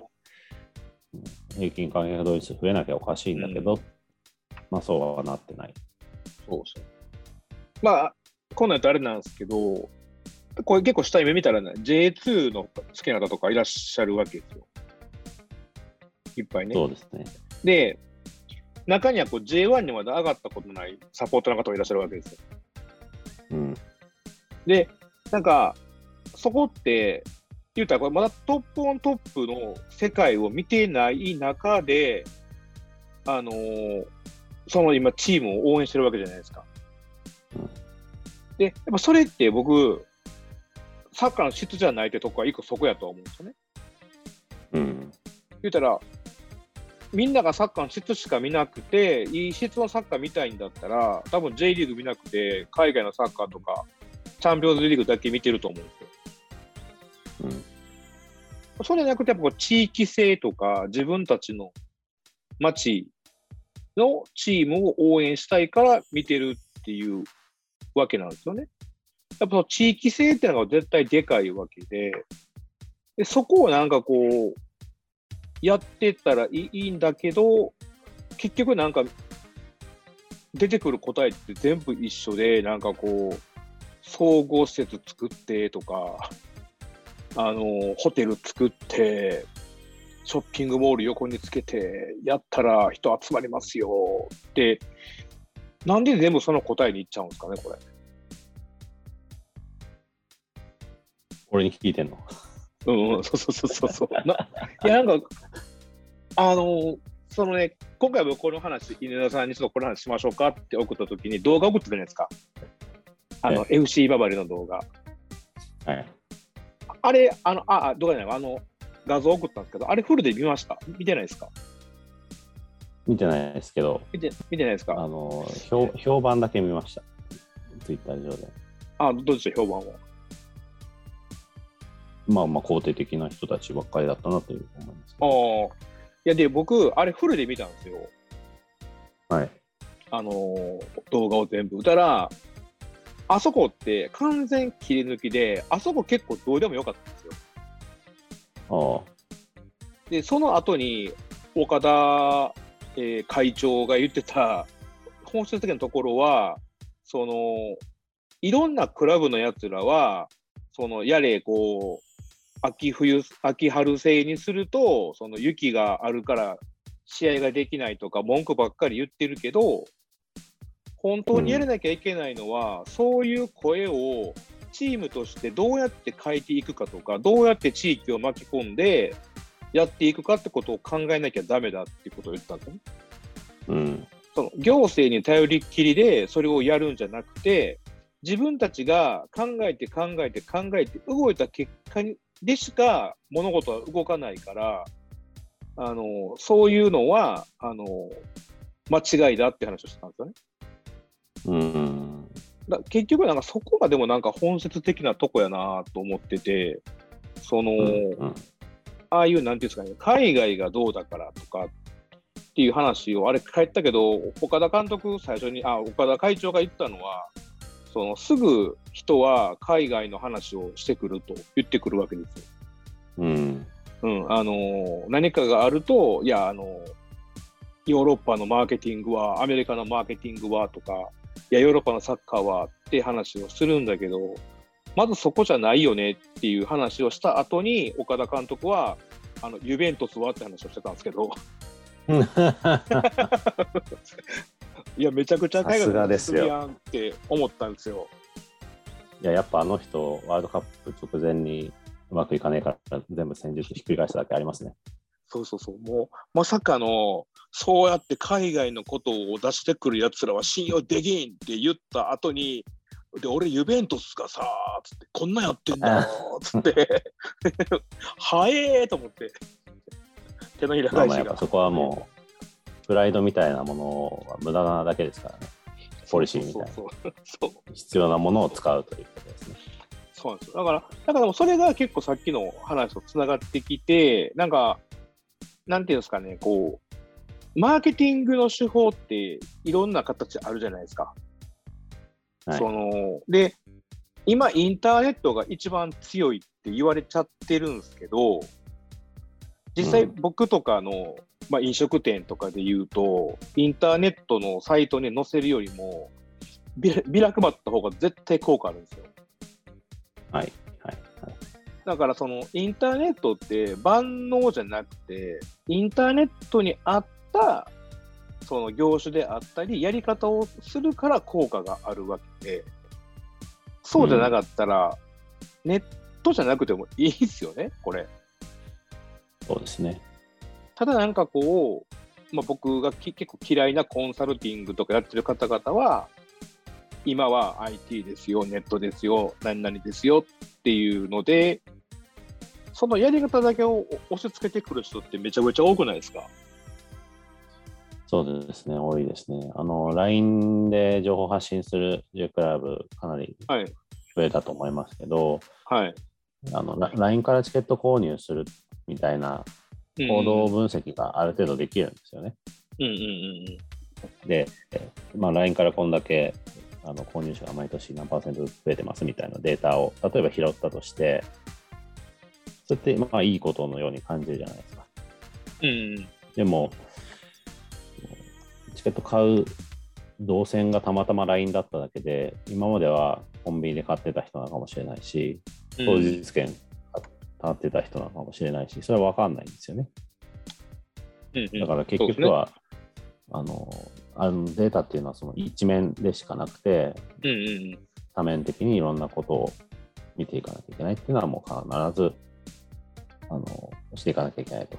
平均観客動員数増えなきゃおかしいんだけど、まあそうはなってない。そうそう。まあ、こんなんやとあれなんですけど、これ結構下目見たらね、J2 の好きな方とかいらっしゃるわけですよ。いっぱいね。そうですね。で、中にはこう J1 にまだ上がったことないサポーターの方もいらっしゃるわけですよ。うん。で、なんか、そこって、言うたら、これまだトップオントップの世界を見てない中で、あのーその今、チームを応援してるわけじゃないですか。うんで、やっぱそれって僕、サッカーの質じゃないってとこは一個そこやとは思うんですよね。うん。言うたら、みんながサッカーの質しか見なくて、いい質のサッカー見たいんだったら、多分 J リーグ見なくて、海外のサッカーとか、チャンピオンズリーグだけ見てると思うんですよ。うん。そうじゃなくて、やっぱ地域性とか、自分たちの町のチームを応援したいから見てるっていうわけなんですよね。やっぱ地域性っていうのが絶対でかいわけで、でそこをなんかこう、やってったらいいいいんだけど、結局なんか、出てくる答えって全部一緒で、なんかこう、総合施設作ってとか、あの、ホテル作って、ショッピングモール横につけて、やったら人集まりますよって、なんで全部その答えにいっちゃうんですかね、これ。俺に聞いてんの？うんうん、そうそうそうそうそう。ないや、なんか、あの、そのね、今回僕この話、稲田さんにちょっとこの話しましょうかって送ったときに動画送ってたじゃないですか。あの、FC ババリの動画。はい。あれ、あの、あ、あ動画じゃない、あの、画像送ったんですけど、あれフルで見ました？見てないですか？見てないですけど、見て見てないですか？あの、評評判だけ見ました。ツイッター上で。あ、どうでした？評判は。まあまあ肯定的な人たちばっかりだったなという思いますけあど。あ。いや、で、僕、あれフルで見たんですよ。はい。あのー動画を全部。たら、あそこって完全切り抜きで、あそこ結構どうでもよかったんですよ。あで、その後に岡田、えー会長が言ってた本質的なところは、その、いろんなクラブのやつらは、その、やれ、こう、秋冬、秋春制にすると、その雪があるから試合ができないとか文句ばっかり言ってるけど、本当にやらなきゃいけないのは、そういう声をチームとしてどうやって変えていくかとか、どうやって地域を巻き込んでやっていくかってことを考えなきゃダメだっていうことを言ったんですよね。うん。その行政に頼りっきりでそれをやるんじゃなくて、自分たちが考えて考えて考えて動いた結果にでしか物事は動かないから、あのそういうのはあの間違いだって話をしてたんですよね。うん。だ結局なんかそこがでもなんか本質的なとこやなと思ってて、その、うん。ああいうなんていうんですかね、海外がどうだからとかっていう話を、あれ帰ったけど、岡田監督最初に、あ、岡田会長が言ったのは、そのすぐ人は海外の話をしてくると言ってくるわけですよ。うん。うん、あの何かがあると、いや、あのヨーロッパのマーケティングは、アメリカのマーケティングはとか、いや、ヨーロッパのサッカーはって話をするんだけど、まずそこじゃないよねっていう話をした後に、岡田監督は、あのユベントスはって話をしてたんですけど、いや、めちゃくちゃ海外ですよやんって思ったんですよ。いや、やっぱあの人、ワールドカップ直前にうまくいかねえから、全部戦術ひっくり返しただけありますね。そうそうそう、もうまさかの、そうやって海外のことを出してくるやつらは信用できんって言った後に、で、俺、ユベントスがさ、つって、こんなんやってんだよ、つって、は えーと思って、手のひら返しが。そこはもう、プライドみたいなものは無駄なだけですからね。ポリシーみたいなそう必要なものを使うということですね。そうなんですよ。だから、だからそれが結構さっきの話とつながってきて、なんか、なんていうんですかね、こう、マーケティングの手法っていろんな形あるじゃないですか。はいそので、今、インターネットが一番強いって言われちゃってるんですけど、実際うん僕とかの、まあ、飲食店とかで言うと、インターネットのサイトに載せるよりも、ビラ配った方が絶対効果あるんですよ。はい。はい。はい。だからそのインターネットって万能じゃなくて、インターネットに合ったその業種であったり、やり方をするから効果があるわけで、そうじゃなかったら、ネットじゃなくてもいいですよね、これ。そうですね。ただなんかこう、まあ、僕がき結構嫌いなコンサルティングとかやってる方々は、今は IT ですよ、ネットですよ、何々ですよっていうので、そのやり方だけを押し付けてくる人ってめちゃくちゃ多くないですか？そうですね。多いですね。あの、LINE で情報発信する J クラブ、かなりはい。増えたと思いますけど、はい。あの、ラ LINE からチケット購入するみたいな行動分析がある程度できるんですよね。うんうんうんで、えまあ、LINE からこんだけあの購入者が毎年何パーセントずつ増えてますみたいなデータを例えば拾ったとして、それってまあいいことのように感じるじゃないですか。うん。うんでも、チケット買う動線がたまたま LINE だっただけで、今まではコンビニで買ってた人なのかもしれないし、うん。当日券買ってた人なのかもしれないし、それは分かんないんですよね。うんうんだから結局は、あのあのデータっていうのはその一面でしかなくて、うんうんうん。多面的にいろんなことを見ていかなきゃいけないっていうのはもう必ずあのしていかなきゃいけないと。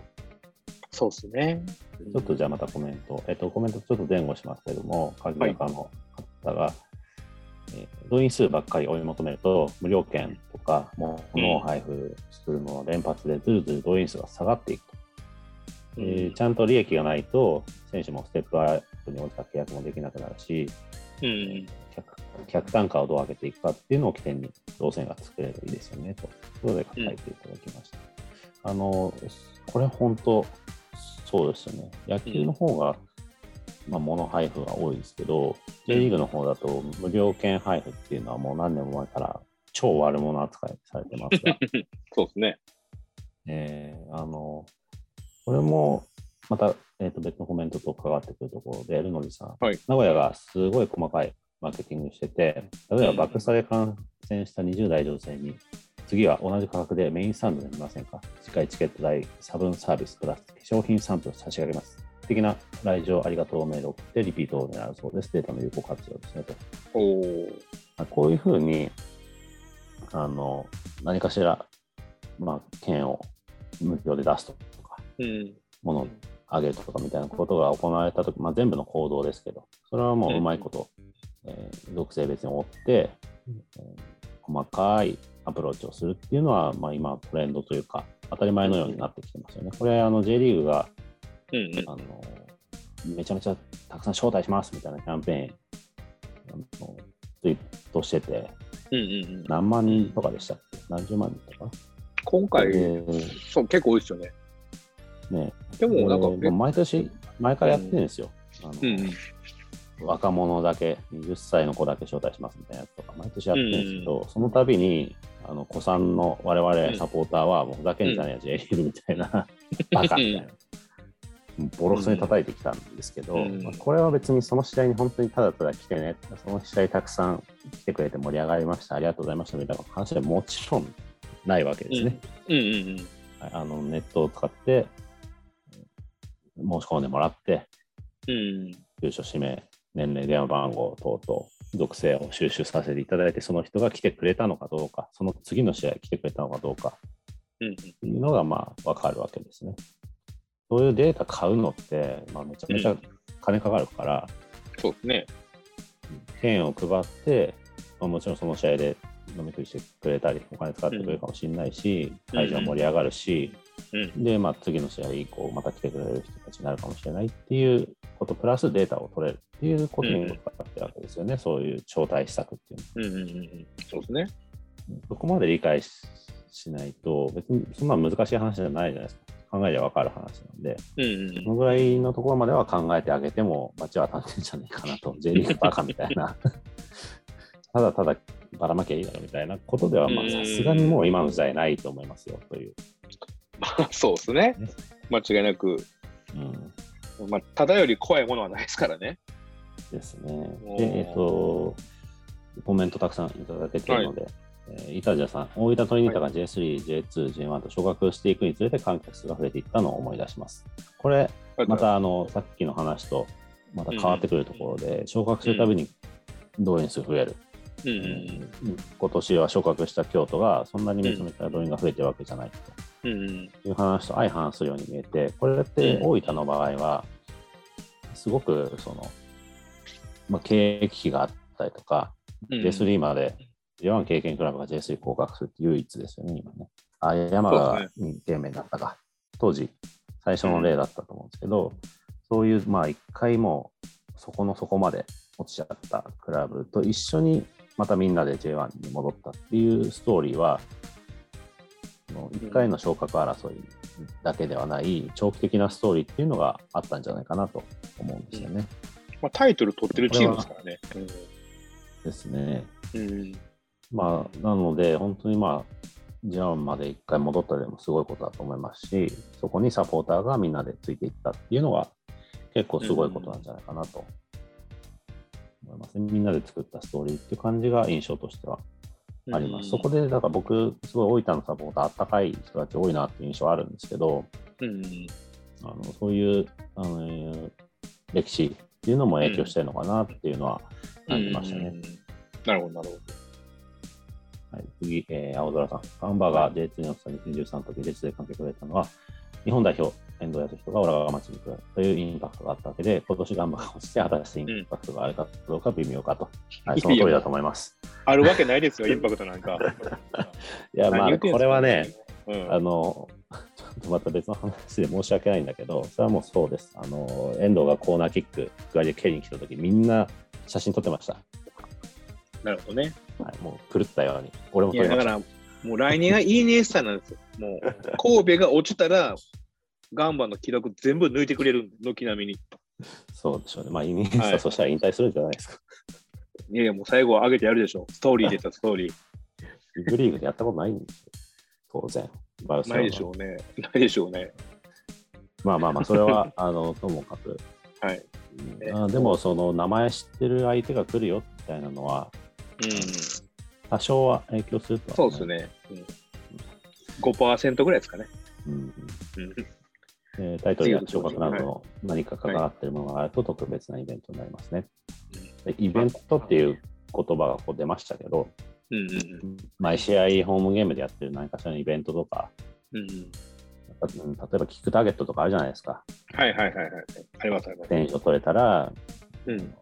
そうですね。ちょっとじゃあまたコメント、えっと、コメントちょっと前後しますけれども、鍵垢の方が、えー動員数ばっかり追い求めると、無料券とか、もう物を配布するのを連発でずるずる動員数が下がっていくと。えーちゃんと利益がないと、選手もステップアップに応じた契約もできなくなるし、うんうん。客客単価をどう上げていくかっていうのを起点に動線が作れるといいですよねということで書いていただきました。あのこれ本当そうですよね。野球の方がまあ、物配布が多いですけど、J リーグの方だと無料券配布っていうのはもう何年も前から超悪者扱いされてますが、そうですね。えーあの、これもまた、えー、と別のコメントと関わってくるところで、エルノリさん、はい。名古屋がすごい細かいマーケティングしてて、例えば爆スタで感染した20代女性に、次は同じ価格でメインスタンドで見ませんか？次回チケット代、差分サービスプラス化粧品サンプル差し上げます。的な来場ありがとうメールを送ってリピートを狙うそうです。データの有効活用ですねと。おこういうふうに、あの、何かしら、まあ、券を無料で出すとか、うん。ものをあげるとかみたいなことが行われたとき、まあ、全部の行動ですけど、それはもううまいこと、えー属性別に追って、えー細かいアプローチをするっていうのは、まあ、今トレンドというか、当たり前のようになってきてますよね。これ、あの J リーグがうんうん。あのめちゃめちゃたくさん招待しますみたいなキャンペーンあのツイートしてて、うんうんうん。何万人とかでしたっけ？何十万人とか？今回、でそう、結構多いですよね。ね、でも、なんか、で毎年、前からやってるんですよ。あのうんうん。若者だけ、20歳の子だけ招待しますみたいなやつとか、毎年やってるんですけど、その度に、あの子さんの我々サポーターは、もうふざけんじゃねえよ、J リーグみたいな、バカみたいな。ボロクソに叩いてきたんですけど、うんまあこれは別にその試合に本当にただただ来てね、その試合たくさん来てくれて盛り上がりました、ありがとうございましたみたいな話はもちろんないわけですね。うんうんうん。はいあのネットを使って申し込んでもらって、うん。住所、氏名、年齢、電話番号等々、属性を収集させていただいて、その人が来てくれたのかどうか、その次の試合来てくれたのかどうかうんっていうのがまあ分かるわけですね。そういうデータ買うのって、まあ、めちゃめちゃ金かかるから、そうですね。券を配って、まあ、もちろんその試合で飲み食いしてくれたり、お金使ってくれるかもしれないし、うん会場盛り上がるし、うん。で、まあ、次の試合以降、また来てくれる人たちになるかもしれないっていうこと、プラスデータを取れるっていうことにもかかってるわけですよね、そういう招待施策っていうのはうんうんうんうん。そうですね。そこまで理解ししないと、別にそんな難しい話じゃないじゃないですか。考えりゃ分かる話なんで、うんうんそのぐらいのところまでは考えてあげても、街は当たってんじゃないかなと、J リーグバカみたいな、ただただばらまきゃいいだろみたいなことでは、さすがにもう今の時代ないと思いますよという。まあ、そうですねね。間違いなく、うんまあ、ただより怖いものはないですからね。ですね。で、えっ、と、コメントたくさんいただけているので、えー、イタジャさん、大分トリニータが J3、J2、J1 と昇格していくにつれて観客数が増えていったのを思い出します。これ、またあのさっきの話とまた変わってくるところで、昇格するたびに動員数増える。うん。ううん。ん今年は昇格した京都がそんなにめちゃめちゃ動員が増えてるわけじゃないと。いう話と相反するように見えて、これって大分の場合は、すごくその、まあ、経営危機があったりとか、うん。J3 まで J1 経験クラブが J3 降格するって唯一ですよね、今ね。あ、山が2点目だったか。当時、最初の例だったと思うんですけど、そういう、まあ、一回もうそこの底まで落ちちゃったクラブと一緒に、またみんなで J1 に戻ったっていうストーリーは、もう一回の昇格争いだけではない長期的なストーリーっていうのがあったんじゃないかなと思うんですよね。まあ、タイトル取ってるチームですからね。ですね。うんうんまあ、なので、本当にまあ、ジャンまで一回戻ったでもすごいことだと思いますし、そこにサポーターがみんなでついていったっていうのが結構すごいことなんじゃないかなと思いますね。みんなで作ったストーリーっていう感じが印象としてはあります。そこで、だから僕、すごい大分のサポーター、あったかい人たち多いなっていう印象はあるんですけど、あのそういうあの歴史っていうのも影響してるのかなっていうのは感じましたね。うんなるほど、なるほはい、次、えー青空さん。ガンバが J2 に落ちた2013の時、J2 で観客を得たのは、日本代表、遠藤康人が浦和町に来るというインパクトがあったわけで、今年ガンバが落ちて、果たしてインパクトがあるかどうか微妙かと。はい、その通りだと思います。ど。あるわけないですよ、インパクトなんか。いや、まあ、これはね、、うんあの、ちょっとまた別の話で申し訳ないんだけど、それはもうそうです。あの、遠藤がコーナーキック、下りで蹴りに来た時、みんな写真撮ってました。なるほどね。はい、もう狂ったように。俺もいや。だから、もう来年がいいねスタなんですよ。もう、神戸が落ちたら、ガンバの記録全部抜いてくれる、軒並みに。そうでしょうね。まあ、イニエスタ、はいそしたら引退するんじゃないですか。いやいや、もう最後は上げてやるでしょ。ストーリー出たストーリー。ビッグリーグでやったことないんですよ。当然。ないでしょうね。ないでしょうね。まあまあまあ、それは、あの、ともかく。はい。うんあでも、その、名前知ってる相手が来るよみたいなのは、うん。多少は影響するとはそうです。ね。うん、5%ぐらいですかね。うんうん。でタイトルや昇格などの何か関わっているものがあると特別なイベントになりますね。でイベントっていう言葉がこう出ましたけど、うんうん毎試合ホームゲームでやってる何かしらのイベントとか、うん。うん。うん例えばキックターゲットとかあるじゃないですか。はいはいはいはい。ありますあります。点数取れたら、うん。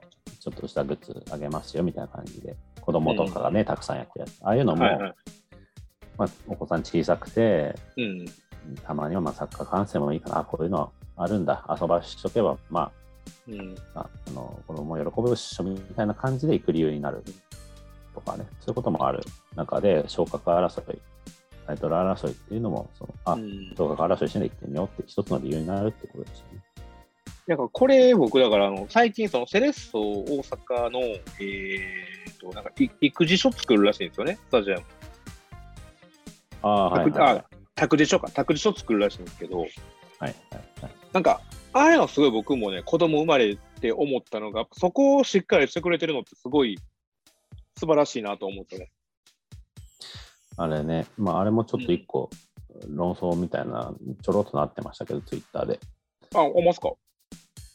ちょっとしたグッズあげますよみたいな感じで、子供とかがね、たくさんやってるやつ。ああいうのも、はいはい。まあ、お子さん小さくて、うん。たまにはまあサッカー観戦もいいかな、あこういうのあるんだ、遊ばしとけば、まうん。あ、ああの子供も喜ぶっしょみたいな感じで行く理由になるとかね、そういうこともある中で、昇格争い、タイトル争いっていうのも、そのあ、うん昇格争いしないで行ってみようって一つの理由になるってことですよね。なんかこれ、僕、だからあの、最近、そのセレッソ大阪の、えーと、なんかい育児書作るらしいんですよね、スタジアム。ああ、はい、はい。託児書か、託児書作るらしいんですけど、はいはいなんか、ああいうのすごい僕もね、子供生まれて思ったのが、そこをしっかりしてくれてるのってすごい素晴らしいなと思ってね。あれね、まあ、あれもちょっと一個論争みたいな、ちょろっとなってましたけど、ツイッターで。あ、思いますか？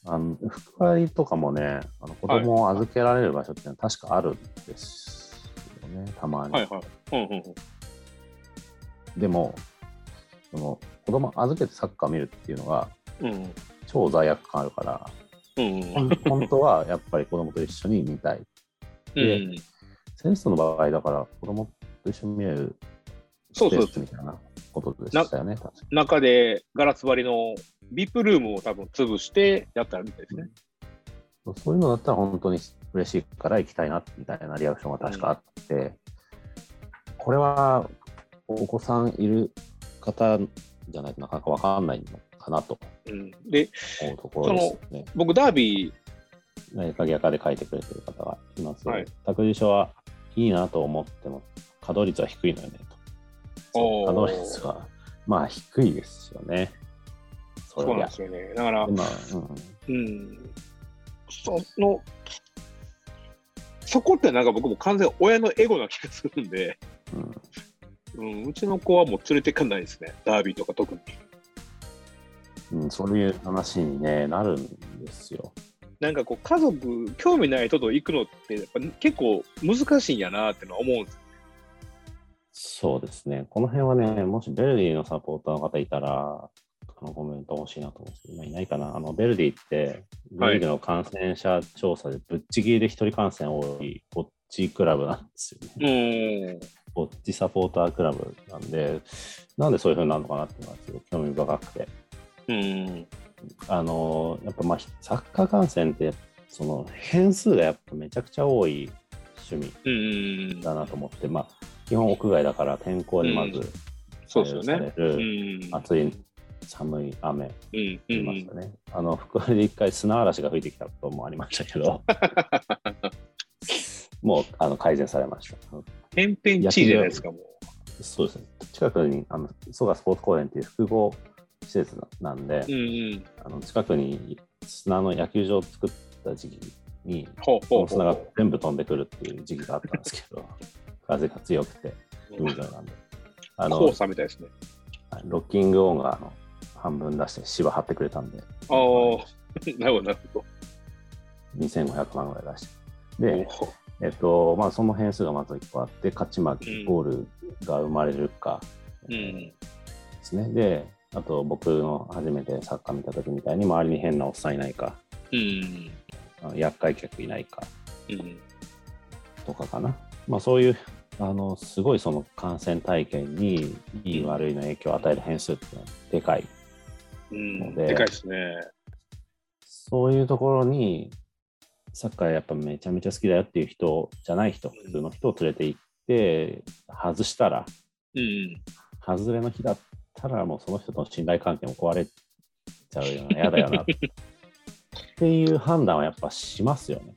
あの福割とかもね、あの子供を預けられる場所っていうのは確かあるんですよね、たまに。はいはい。うんうんうん。でも、その子供預けてサッカー見るっていうのがうん超罪悪感あるから、うん 本当はやっぱり子供と一緒に見たい。うん。センスの場合だから子供と一緒に見れるスペそうそうースみたいなことでしたよね、確か中でガラス張りのビップルームを多分潰してやったらみたいですね。そういうのだったら本当に嬉しいから行きたいなみたいなリアクションが確かあって、これはお子さんいる方じゃないとなかなか分かんないのかなとうん、で、思うところですね。僕、ダービー、ね鍵垢で書いてくれてる方がいます。はい託児所はいいなと思っても稼働率は低いのよねと。稼働率はまあ低いですよね。そそうなんですよね。だから、まあうんうん、その、そこってなんか僕も完全に親のエゴな気がするんで、うんうん、うちの子はもう連れてかないですね。ダービーとか特に。うん、そういう話に、ね、なるんですよ。なんかこう家族、興味ない人と行くのってやっぱ結構難しいんやなってのは思うんですよ。そうですね。この辺はね、もしベルディのサポーターの方いたら、あのコメント欲しいなと思うんですけど、今いないかな。あのベルディって、リはいーグの感染者調査でぶっちぎりで一人感染多い、ぼっちクラブなんですよね。うん。ぼっちサポータークラブなんで、なんでそういう風になるのかなっていうのはすごく興味深くて。うん。あのやっぱまあサッカー観戦って、その変数がやっぱめちゃくちゃ多い趣味うん。だなと思って、まあ、基本屋外だから天候にまずそうですよ左ね。うん。暑い、寒い、雨、うん。うましたね。あの、福割で一回砂嵐が吹いてきたこともありましたけど、もうあの改善されました。天変地異じゃないですか、もそうですね。近くに、あの、蘇我スポーツ公園っていう複合施設ななんで、う。うんうん。あの近くに砂の野球場を作った時期に、砂が全部飛んでくるっていう時期があったんですけど、風が強くて、海沿いなんで。あう。の黄、砂みたいですね。ロッキングオンがあの半分出して芝張ってくれたんで、ああ、なるほど、なるほ2500万ぐらい出して。ど。で、えっと、まあ、その変数がまず1個あって、勝ち負け、うんゴールが生まれるかうん。ですね。で、あと僕の初めてサッカー見た時みたいに、周りに変なおっさんいないか、うん。厄介客いないかうん。とかかな。まあ、そういう、あの、すごいその感染体験にいい悪いの影響を与える変数ってでかい。うん。のででかいですね。そういうところに、サッカーやっぱめちゃめちゃ好きだよっていう人じゃない人、普通の人を連れて行って、外したら、うん。外れの日だったら、もうその人との信頼関係も壊れちゃうような、嫌だよな。っていう判断はやっぱしますよね。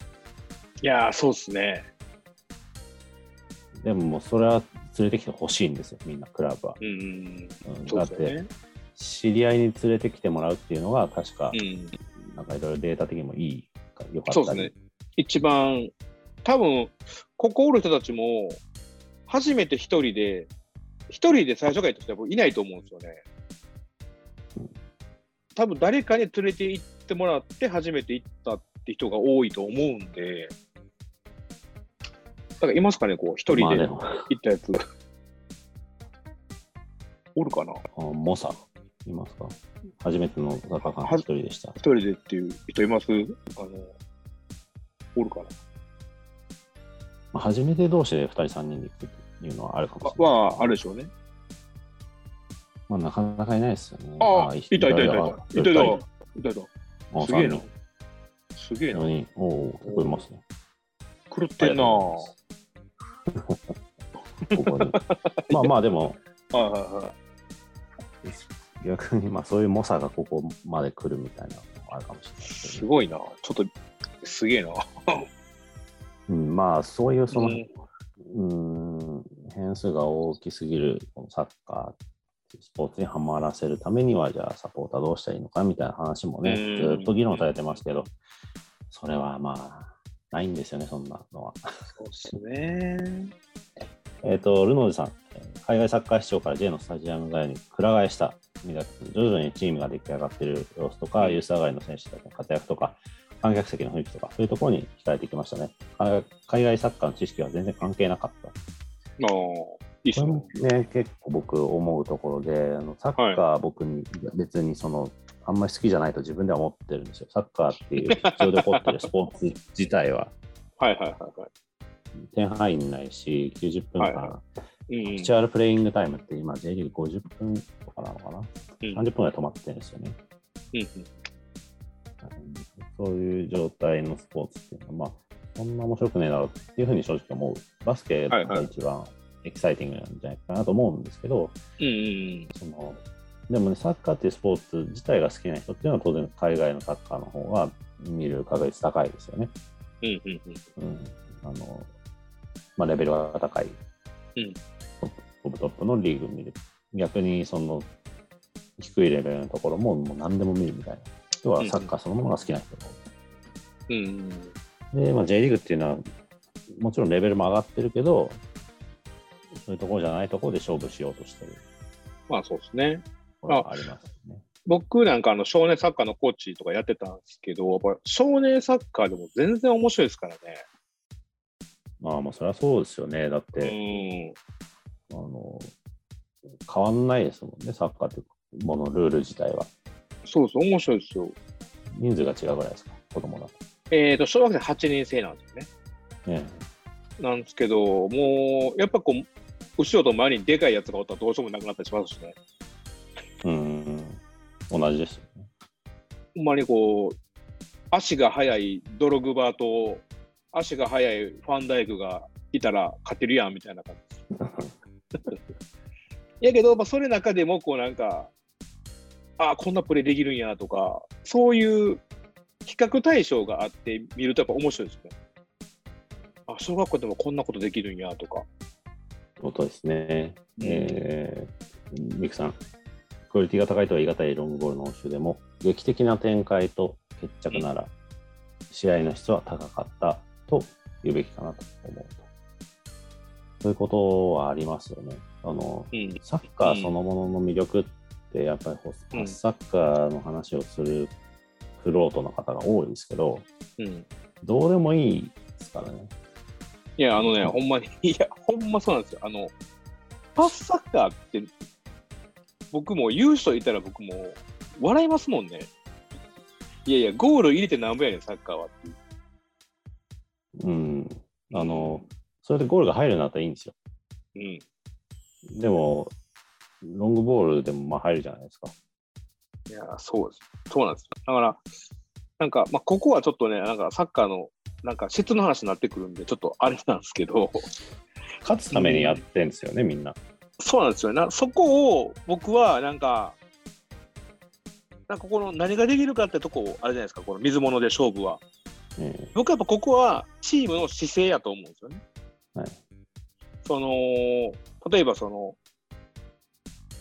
いやー、そうっすね。でももうそれは連れてきてほしいんですよ、みんな、クラブは。うんうん。だって、ですよね。知り合いに連れてきてもらうっていうのが、確かう、ん。なんかいろいろデータ的にもいいか、よかそうったり。ですね。一番、多分ここおる人たちも、初めて一人で、一人で最初から行った人は僕いないと思うんですよね。多分誰かに連れて行ってもらって、初めて行ったって人が多いと思うんで、だからいますかね、こう、一人で行ったやつ。おるかな？あモサ、いますか？初めてのサッカー官一人でした。一人でっていう人います？あの、おるかな？まあ、初めて同士で2人、3人で行くっていうのはあるかもしれない。は、あるでしょうね。まあ、なかなかいないですよね。ああ、いたいたいたいた。いたいた。いいたいた。あすげえな3。すげえな。おお、結構いますね。狂ってんな。はここにまあまあでも、い はいは逆にまあそういう猛者がここまで来るみたいなのもあるかもしれないい。ですごいな。ちょっと、すげえな。うん、まあそういうその、うんうん、変数が大きすぎるこのサッカースポーツにはまらせるためには、じゃあサポーターどうしたらいいのかみたいな話もね、うんずっと議論されてますけど、それはまあ、ないんですよね、そんなのは。そうっすね。えっ、と、ルノーズさん、えー海外サッカー視聴から J のスタジアム外にくら替えした、みたいな徐々にチームが出来上がっている様子とか、ユース上がりの選手たちの活躍とか、観客席の雰囲気とか、そういうところに惹かれてきましたね。海海外サッカーの知識は全然関係なかった。ああ、いいっすこね。結構僕思うところで、あのサッカー僕に別にその、あんまり好きじゃないと自分では思ってるんですよ。サッカーっていう必要で起こってるスポーツ自体ははいはいはいはい。点範囲にないし、90分間、はいはうんピチュアルプレイングタイムって今 J リーグ50分とかなのかな、うん30分ぐらい止まってるんですよね。うんうんそういう状態のスポーツっていうのは、まあ、そんな面白くねえだろうっていうふうに正直思う。バスケが一番エキサイティングなんじゃないかなと思うんですけど、そのでもね、サッカーっていうスポーツ自体が好きな人っていうのは当然海外のサッカーの方が見る確率高いですよね。うん。あの、まあ、レベルが高い。うんトップトップのリーグ見る。逆にその低いレベルのところももう何でも見るみたいな。人はサッカーそのものが好きな人うんうんで、まあ、J リーグっていうのは、もちろんレベルも上がってるけど、そういうところじゃないところで勝負しようとしてるまあそうですね。ありますね。僕なんかあの少年サッカーのコーチとかやってたんですけど、やっぱ少年サッカーでも全然面白いですからね。まあまあ、それはそうですよね。だっうて、ん。あの、変わんないですもんね、サッカーっていうもの、ルール自体は。そうそう、面白いですよ。人数が違うぐらいですか、子供だと。えっ、と、小学生8人制なんですよね。ねなんですけど、もう、やっぱこう、後ろと前にでかいやつがおったらどうしようもなくなったりしますしね。うん、同じですよね。ほんまにこう、足が速いドログバーと、足が速いファンダイクがいたら勝てるやんみたいな感じです。やけど、まあ、それ中でもこうなんか、ああ、こんなプレーできるんやとか、そういう比較対象があって見るとやっぱ面白いですね。あ、小学校でもこんなことできるんやとか。そうですね。うんえー、ミクさん、クオリティが高いとは言い難いロングボールの応酬でも、劇的な展開と決着なら、試合の質は高かったと言うべきかなと思うと。そういうことはありますよね。あのうん。サッカーそのものの魅力って、やっぱりこううんサッカーの話をするフロートの方が多いですけど、うん。どうでもいいですからね。いや、あのね、ほんまに、いや、ほんまそうなんですよ。あの、パスサッカーって、僕も言う人いたら僕も笑いますもんね。いやいや、ゴール入れてなんぼやねん、サッカーはっていう。うん。あの、それでゴールが入るようになったらいいんですよ。うん。でも、ロングボールでもまあ入るじゃないですか。いや、そうです。そうなんです。だから、なんか、まあ、ここはちょっとね、なんかサッカーの、なんか質の話になってくるんで、ちょっとあれなんですけど、勝つためにやってんですよね、みんな。そうなんですよな。そこを僕はなんか、なんかこの何ができるかってとこ、あれじゃないですか、この水物で勝負は。え僕はやっぱここはチームの姿勢やと思うんですよね。はい。その例えばその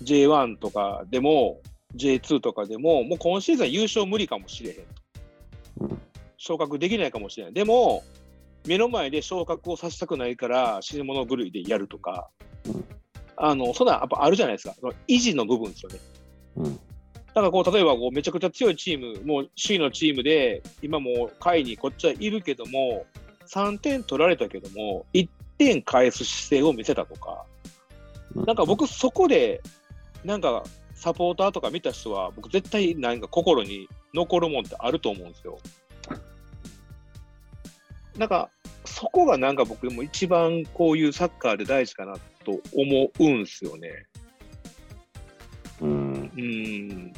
J1 とかでも J2 とかでももう今シーズン優勝無理かもしれへんと。うん。昇格できないかもしれない。でも目の前で昇格をさせたくないから死に物狂いでやるとか、うん。あのそんなんやっぱあるじゃないですか。維持の部分ですよね。うん。だからこう例えばこうめちゃくちゃ強いチーム、もう首位のチームで、今もう下位にこっちはいるけども、3点取られたけども、1点返す姿勢を見せたとか、なんか僕、そこで、なんかサポーターとか見た人は、僕、絶対なんか心に残るもんってあると思うんですよ。なんか、そこがなんか僕も一番こういうサッカーで大事かなと思うんすよね。うん。うん。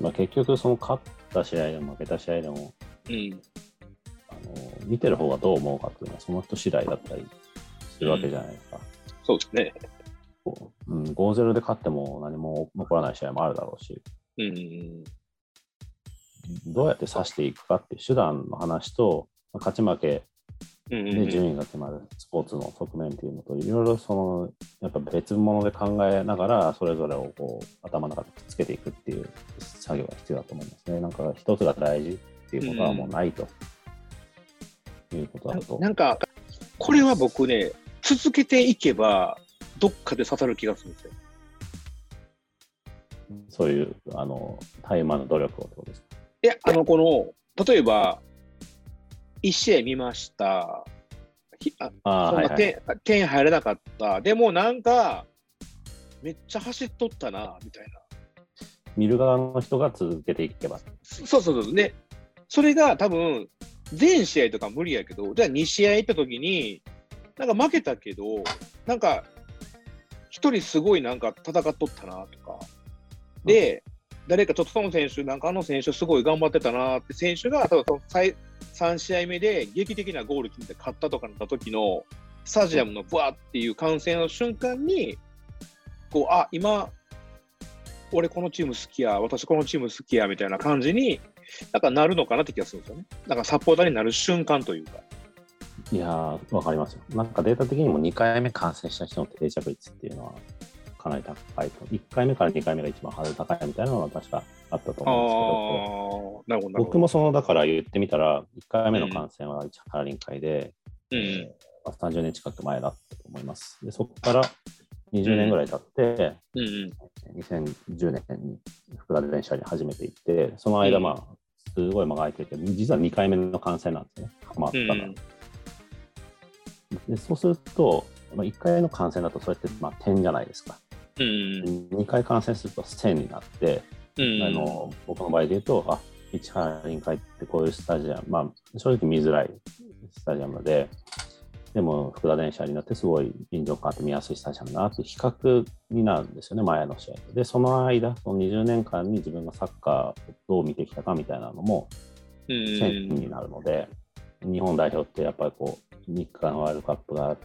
まあ、結局、その勝った試合でも負けた試合でも、うん。あの見てる方がどう思うかっていうのは、その人次第だったりするわけじゃないですか。そうですね。こううん、5-0で勝っても何も残らない試合もあるだろうし、うん。どうやって指していくかっていう手段の話と、まあ勝ち負けうんで順位が決まるスポーツの側面っていうのと、いろいろその、やっぱ別物で考えながら、それぞれをこう頭の中でくっつけていくっていう作業が必要だと思いますね。なんか一つが大事っていうことはもうないと、いうことだと。なんか、これは僕ね、続けていけば、どっかで刺さる気がするんですよ。そういう、あの、タイマーの努力をってことですか？いや、あの、この、例えば、1試合見ました。ひあああ、そんはいはい。な点点入らなかった。でもなんか、めっちゃ走っとったな、みたいな。見る側の人が続けていけば。そそうそうそう。で、それが多分、全試合とか無理やけど、じゃあ2試合行った時に、なんか負けたけど、なんか、一人すごいなんか戦っとったなとか、で、誰かちょっとその選手、なんかあの選手すごい頑張ってたなって選手が、多分その最3試合目で劇的なゴール決めて勝ったとかなった時の、スタジアムのブワーっていう歓声の瞬間に、こう、あ、今、俺このチーム好きや、私このチーム好きや、みたいな感じに、なんかなるのかなって気がするんですよね。なんかサポーターになる瞬間というか。いやー、わかりますよ。なんかデータ的にも2回目感染した人の定着率っていうのはかなり高いと。1回目から2回目が一番ハードル高いみたいなのは確かあったと思うんですけど、ど。僕もその、だから言ってみたら、1回目の感染は市原臨海で、うんまあ30年近く前だったと思います。でそこから20年ぐらい経って、うんうん。2010年に福田電車に初めて行って、その間、うん。まあ、すごい間が空いてて、実は2回目の感染なんですね、ハマったのはうん。でそうすると、まあ、1回の感染だとそれってまあ点じゃないですか。うん2回感染すると線になって、うん。あの僕の場合で言うと、あ市原臨海ってこういうスタジアム、まあ、正直見づらいスタジアムで、でも福田電車になってすごい臨場感あって見やすいスタジアムだなって比較になるんですよね、前の試合と。で、その間、その20年間に自分がサッカーをどう見てきたかみたいなのもうん線になるので、日本代表ってやっぱりこう、日韓ワールドカップがあっ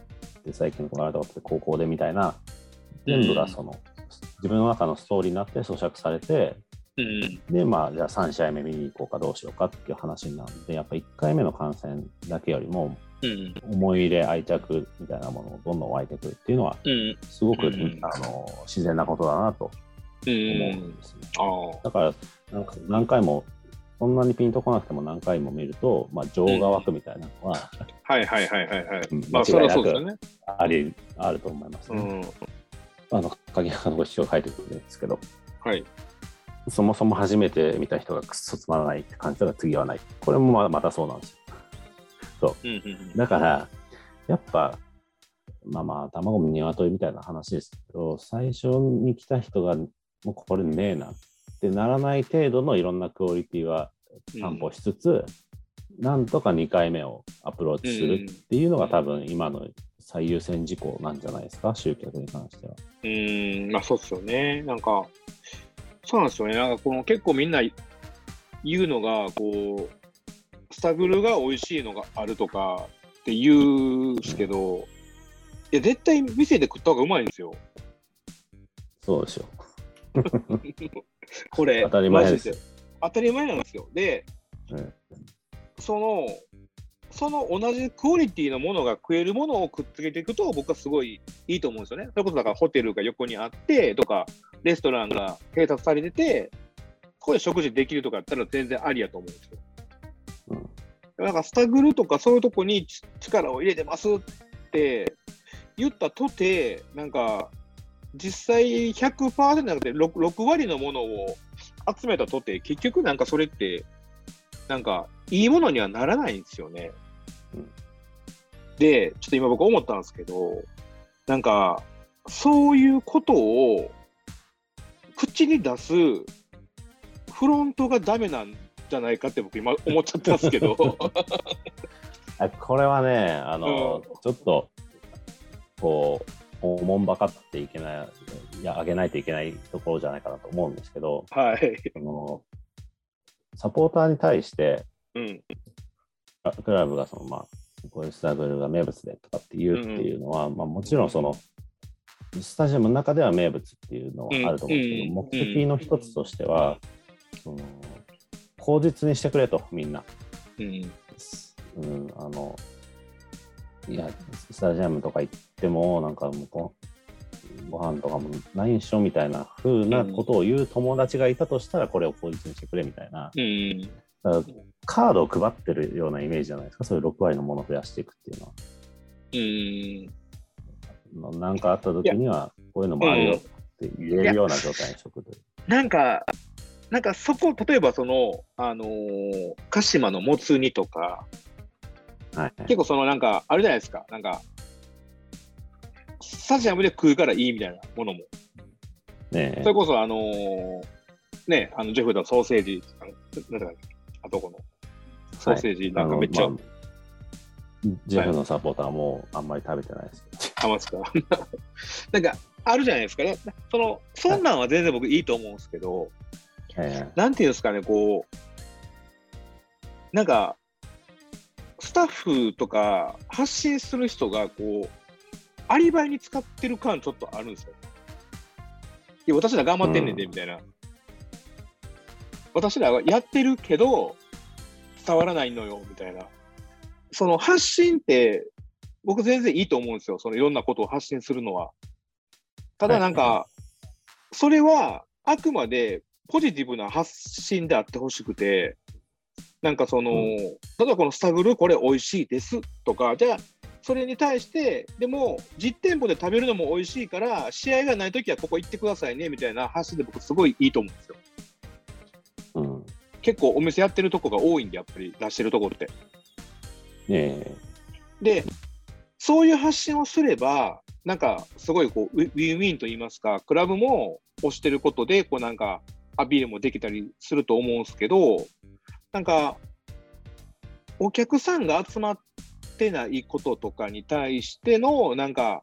て、最近のワールドカップって高校でみたいな、全部がその、自分の中のストーリーになって咀嚼されて、うんで、まあ、じゃあ3試合目見に行こうかどうしようかっていう話になるので、やっぱ1回目の観戦だけよりも、うん思い入れ、愛着みたいなものをどんどん湧いてくるっていうのは、うんすごく、うんあの自然なことだなとう思うんんですね。ああだからなんか何回も、そんなにピンとこなくても何回も見ると、まあ、情が湧くみたいなのは、はいはいはいはいはいうん。まあそれはそうですよね。ありあると思いますね。うんあの鍵山のご師匠書いてくるんですけど、はい。そもそも初めて見た人がくっそつまらないって感じたら次はない。これもままたそうなんですよ。うんうんだから、やっぱ、まあまあ、卵も鶏みたいな話ですけど、最初に来た人が、もうこれねえなってならない程度のいろんなクオリティは担保しつつ、なんとか2回目をアプローチするっていうのが多分今の最優先事項なんじゃないですか、集客に関しては。うん、まあそうっすよね。なんか、そうなんですよね。なんかこの結構みんな言うのが、こう、スタグルが美味しいのがあるとかって言うんですけど、いや、絶対店で食った方がうまいんですよ。そうでしょ。これ、当たり前ですマジ当たり前なんですよ。で、うんその、その同じクオリティのものが食えるものをくっつけていくと、僕はすごいいいと思うんですよね。それこそだからホテルが横にあってとか、レストランが併設されてて、ここで食事できるとかやったら全然ありやと思うんですよ。うんなんかスタグルとかそういうとこにち力を入れてますって言ったとて、なんか実際100%じゃなくて 6, 6割のものを集めたとて、結局なんかそれって、なんかいいものにはならないんですよね。うんで、ちょっと今僕思ったんですけど、なんかそういうことを口に出すフロントがダメなんじゃないかって僕今思っちゃったんですけど。あこれはね、あの、ちょっと、こう、おもんばかっていけない、いや、上げないといけないところじゃないかなと思うんですけど、はい。あのサポーターに対して、うん。あクラブがその、まあ、こういうスタグルが名物でとかって言うっていうのは、まあ、もちろんその、スタジアムの中では名物っていうのはあると思うんですけど、うん目的の一つとしては、その口実にしてくれと、みんな。うん。うん、あの、いや、スタジアムとか行っても、なんかもうこう、ご飯とかもないんしょみたいな風なことを言う友達がいたとしたら、これを口実にしてくれみたいな、うん。だからカードを配ってるようなイメージじゃないですか、そういう6割のものを増やしていくっていうのは。うん。なんかあった時には、こういうのもあるよって言えるような状態にしとくという。なんか、なんかそこ、例えばその、あのー鹿島のもつ煮とか、はい、結構そのなんか、あるじゃないですか、なんか、スタジアムで食うからいいみたいなものも。ねえそれこそ、あのーね、あのジェフのソーセージ、あのなんだかあとこのソーセージ、なんかめっちゃあのまあジェフのサポーターはもうあんまり食べてないですけど。余すか。なんか、あるじゃないですかね。その、そんなんは全然僕いいと思うんですけど、えなんていうんですかね、こう、なんか、スタッフとか発信する人が、こう、アリバイに使ってる感ちょっとあるんですよ。いや、私ら頑張ってんねんで、うんみたいな。私らはやってるけど、伝わらないのよ、みたいな。その発信って、僕全然いいと思うんですよ。そのいろんなことを発信するのは。ただなんか、はそれはあくまでポジティブな発信であってほしくて、なんかその、うん例えばこのスタグルこれ美味しいですとか、じゃあそれに対して、でも実店舗で食べるのも美味しいから、試合がないときはここ行ってくださいねみたいな発信で僕すごいいいと思うんですよ。うん。結構お店やってるとこが多いんで、やっぱり出してるとこって。ねえで、そういう発信をすれば、なんかすごいこうウィウィンウィンと言いますか、クラブも推してることで、こうなんかアピールもできたりすると思うんですけど、なんか、お客さんが集まってないこととかに対しての、なんか、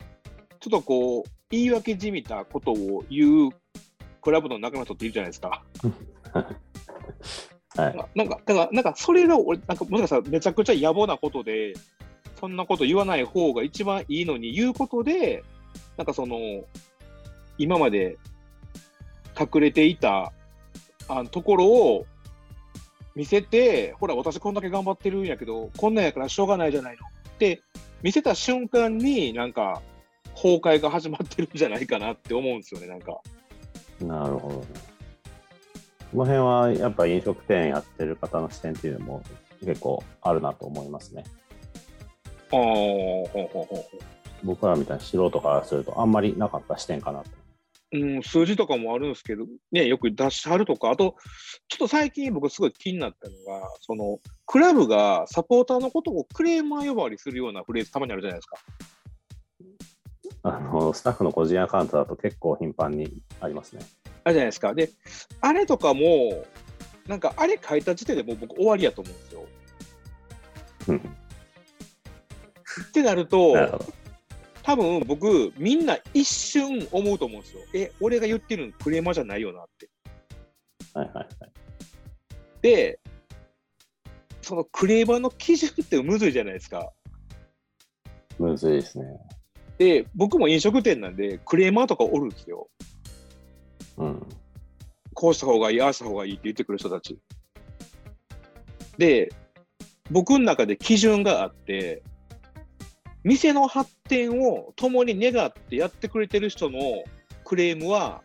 ちょっとこう、言い訳じみたことを言うクラブの中の人っているじゃないですか。はい。ななんか、だから、なんかそれが俺、なんかもしかしたらめちゃくちゃ野暮なことで、そんなこと言わない方が一番いいのに言うことで、なんかその、今まで隠れていたあのところを見せて、ほら、私こんだけ頑張ってるんやけど、こんなんやからしょうがないじゃないのって見せた瞬間に、なんか、崩壊が始まってるんじゃないかなって思うんですよね、なんか。なるほどね。この辺はやっぱ飲食店やってる方の視点っていうのも結構あるなと思いますね。ああ、ほうほうほう。僕らみたいな素人からするとあんまりなかった視点かなと。うん、数字とかもあるんですけど、ね、よく出しはるとか、あと、ちょっと最近僕すごい気になったのが、その、クラブがサポーターのことをクレーマー呼ばわりするようなフレーズたまにあるじゃないですか。あのスタッフの個人アカウントだと結構頻繁にありますね。あるじゃないですか。で、あれとかも、なんかあれ書いた時点でもう僕終わりやと思うんですよ。うんってなると。多分僕、みんな一瞬思うと思うんですよ。え、俺が言ってるのクレーマーじゃないよなって。はいはいはい。で、そのクレーマーの基準ってむずいじゃないですか。むずいですね。で、僕も飲食店なんで、クレーマーとかおるんですよ。うん。こうした方がいい、ああした方がいいって言ってくる人たち。で、僕の中で基準があって、店の発展を共に願ってやってくれてる人のクレームは、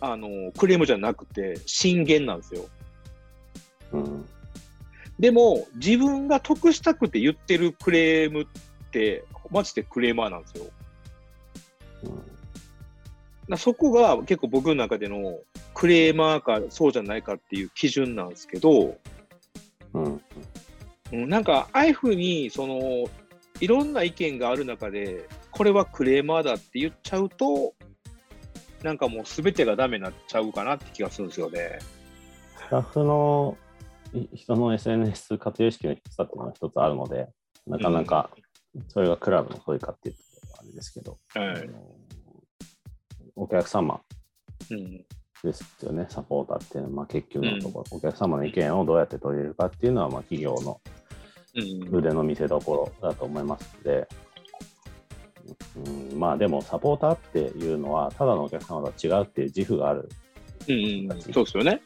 あの、クレームじゃなくて、進言なんですよ。うん。でも、自分が得したくて言ってるクレームって、マジでクレーマーなんですよ。うんなそこが結構僕の中でのクレーマーかそうじゃないかっていう基準なんですけど、うん。うんなんかああいうふうにそのいろんな意見がある中でこれはクレーマーだって言っちゃうとなんかもう全てがダメになっちゃうかなって気がするんですよね。スタッフのい人の SNS 活用意識の低さっていうのが一つあるので、なかなかそれがクラブのそういうかっていうとあれですけど、お客様うん。ですよね、サポーターっていうのは、まあ、結局のところ、お客様の意見をどうやって取り入れるかっていうのは、まあ、企業のうん腕の見せ所だと思いますので、うん、まあでもサポーターっていうのは、ただのお客様とは違うっていう自負がある。うんうん、そうですよね。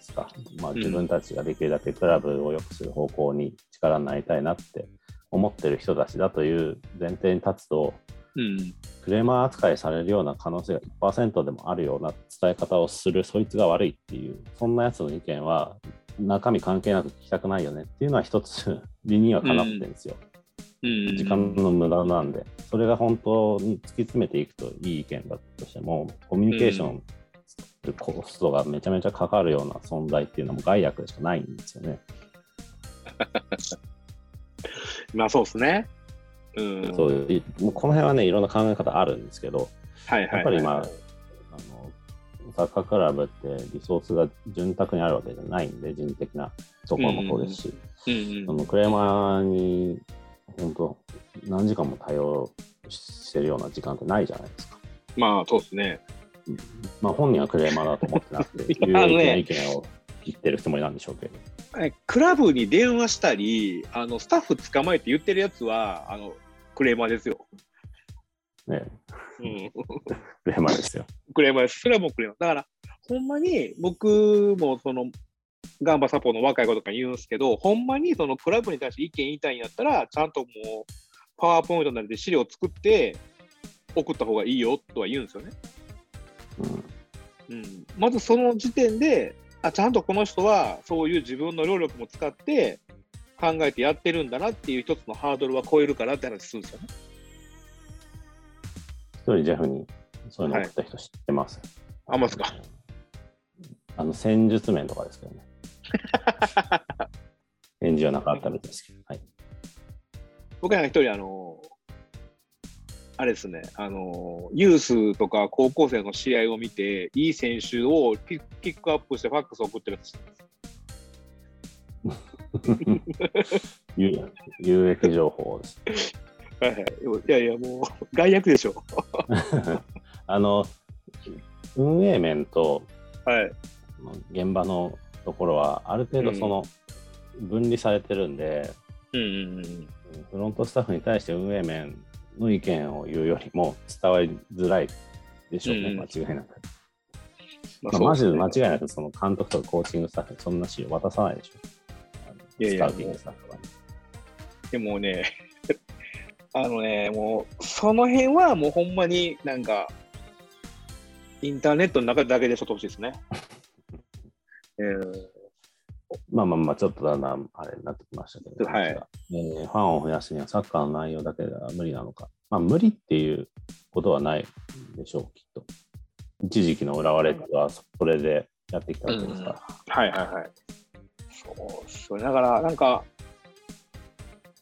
ですか。まあ、ん。自分たちができるだけクラブを良くする方向に力になりたいなって思ってる人たちだという前提に立つと、うん。クレーマー扱いされるような可能性が1%でもあるような伝え方をする、そいつが悪いっていう、そんなやつの意見は中身関係なく聞きたくないよねっていうのは一つ 理にはかなってるんですよ。うん、時間の無駄なんで、それが本当に突き詰めていくといい意見だとしても、コミュニケーションするコストがめちゃめちゃかかるような存在っていうのも害悪でしかないんですよね。まあそうですね。うん、そういもうこの辺はね、いろんな考え方あるんですけど、はいはいはい、やっぱりまあカークラブってリソースが潤沢にあるわけじゃないんで、人的なところもそうですし、うんうん、そのクレーマーに本当何時間も対応してるような時間ってないじゃないですか。まあそうですね。まあ本人はクレーマーだと思ってなくて、有益な意見を言ってるつもりなんでしょうけど。えクラブに電話したり、あのスタッフ捕まえて言ってるやつは、あのクレーマーですよ。ね、うん、クレーマーですよ。クレーマーです。それはもうクレーマー。だから、ほんまに僕もその、ガンバサポの若い子とかに言うんですけど、ほんまにそのクラブに対して意見言いたいんやったら、ちゃんともう、パワーポイントなりで資料を作って、送った方がいいよとは言うんですよね。うんうん、まずその時点であ、ちゃんとこの人はそういう自分の労力も使って考えてやってるんだなっていう一つのハードルは超えるからって話するんですよね。一人ジェフにそういうの送った人知ってます？あ、ますか。あの戦術面とかですけどね。返事はなかったみたいですけど。はい。僕なんか一人、あの、あれですね、あの、ユースとか高校生の試合を見て、いい選手をピックアップしてファックスを送ってるやつ知ってます？有有益情報です。はいはい。いやいや、もう、害悪でしょ。あの、運営面とはい。現場のところは、ある程度その、分離されてるんで、うんうんうん。フロントスタッフに対して運営面の意見を言うよりも伝わりづらいでしょうね、うん間違いなく。ままあ、マジで間い。違いなく、その監督とかコーチングスタッフにそんな資料渡さないでしょ。いやいやスカウティングスタッフはね。でもね、あのね、もう、その辺はもうほんまになんか、インターネットの中だけでちょっと欲しいですね。うんまあまあまあ、ちょっとだんだんあれになってきましたけど、はいえーファンを増やすにはサッカーの内容だけでは無理なのか。まあ、無理っていうことはないでしょう、きっと。一時期の浦和レッズはそれでやってきたわけですから。はいはいはい。そうそれだから、なんか、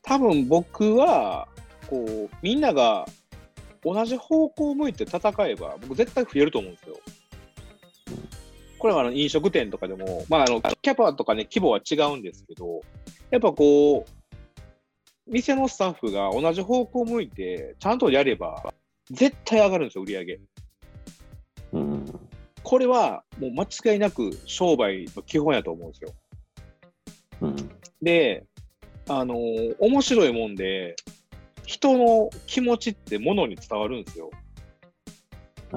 多分僕は、こう、みんなが同じ方向を向いて戦えば、僕絶対増えると思うんですよ。これはあの飲食店とかでも、まあ、あのキャパとかね、規模は違うんですけど、やっぱこう、店のスタッフが同じ方向を向いて、ちゃんとやれば、絶対上がるんですよ、売り上げ。うん。これはもう間違いなく商売の基本やと思うんですよ。うん。で、あのー面白いもんで、人の気持ちってものに伝わるんですよ。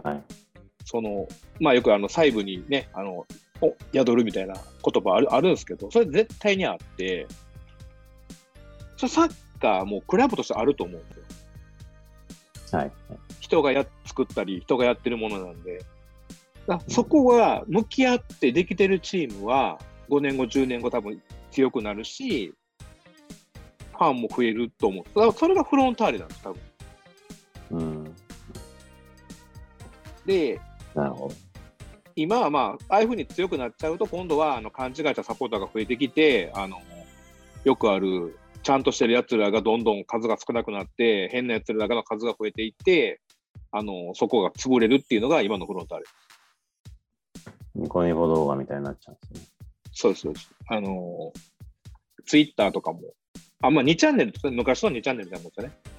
はい。その、まあよくあの細部にね、あの、お宿るみたいな言葉あるあるんですけど、それ絶対にあって、それサッカーもクラブとしてあると思うんですよ。はい。人がや作ったり、人がやってるものなんで。だそこが向き合ってできてるチームは、5年後、10年後多分強くなるし、ファンも増えると思う。だからそれがフロンターレなんです、多分。うん。で、なるほど。今はまあ、ああいうふうに強くなっちゃうと、今度はあの勘違いしたサポーターが増えてきて、あのよくある、ちゃんとしてるやつらがどんどん数が少なくなって、変なやつらの数が増えていって、あのそこが潰れるっていうのが今のフロンターレ。ニコニコ動画みたいになっちゃうんですね。そうです、そうです。あの、ツイッターとかも、あ、まあ2チャンネル、昔の2チャンネルみたいなもんですよね。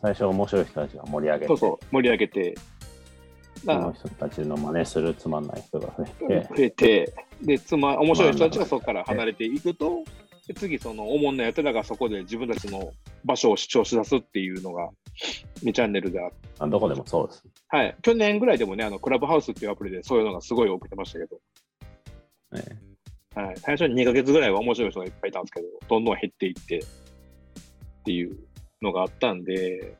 最初面白い人たちが盛り上げて、そうそう、盛り上げて、その人たちの真似するつまんない人が増えらて、増えて、で、つま、面白い人たちがそこから離れていくと、で次、その、おもんなやつらがそこで自分たちの場所を主張し出すっていうのが、2チャンネルであっどこでもそうです。はい。去年ぐらいでもね、あの、クラブハウスっていうアプリでそういうのがすごい起きてましたけど、ね、はい。最初に2ヶ月ぐらいは面白い人がいっぱいいたんですけど、どんどん減っていってっていうのがあったんで、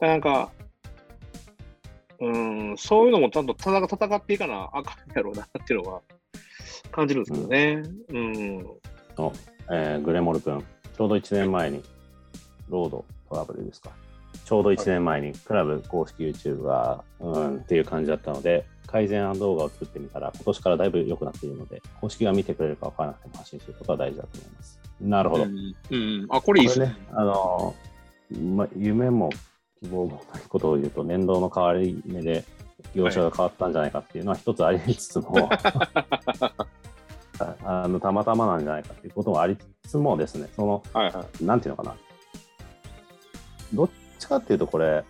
なんか、うん、そういうのもちゃんと戦戦っていかなあかんやろうなっていうのは感じるんですけどね。うん。のえーグレモル君、ちょうど1年前に、ロードトラブルですか。ちょうど1年前にクラブ公式 YouTube が、うんっていう感じだったので、改善案動画を作ってみたら、今年からだいぶ良くなっているので、公式が見てくれるか分からなくても発信することは大事だと思います。なるほど。うん。うんあ、これいいっすね。あのま、夢も希望もないことを言うと、年度の変わり目で業種が変わったんじゃないかっていうのは一つありつつも、あ あのたまたまなんじゃないかっていうこともありつつもですね、その、はいはい。なんていうのかな、どっちかっていうと、これ、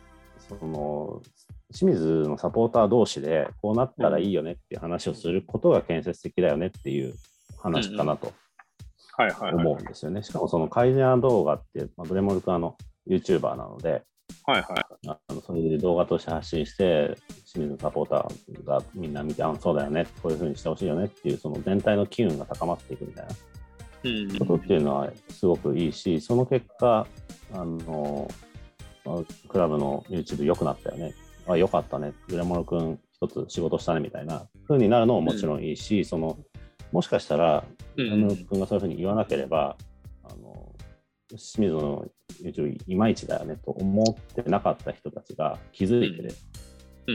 その清水のサポーター同士で、こうなったらいいよねっていう話をすることが建設的だよねっていう話かなと。思うんですよね。しかもその改善案動画って、まあ、ブレモル君はあの YouTuber なので、はいはい。あのそれで動画として発信して、清水のサポーターがみんな見て、あそうだよね、こういうふうにしてほしいよねっていう、その全体の機運が高まっていくみたいなうん。ことっていうのはすごくいいし、その結果、あのまあクラブの YouTube 良くなったよね、あ良かったね、グレモノ君一つ仕事したねみたいな風になるのももちろんいいし、そのもしかしたら、うグレモノん。君がそういうふうに言わなければ、あの清水の YouTube いまいちだよねと思ってなかった人たちが気づいてね、う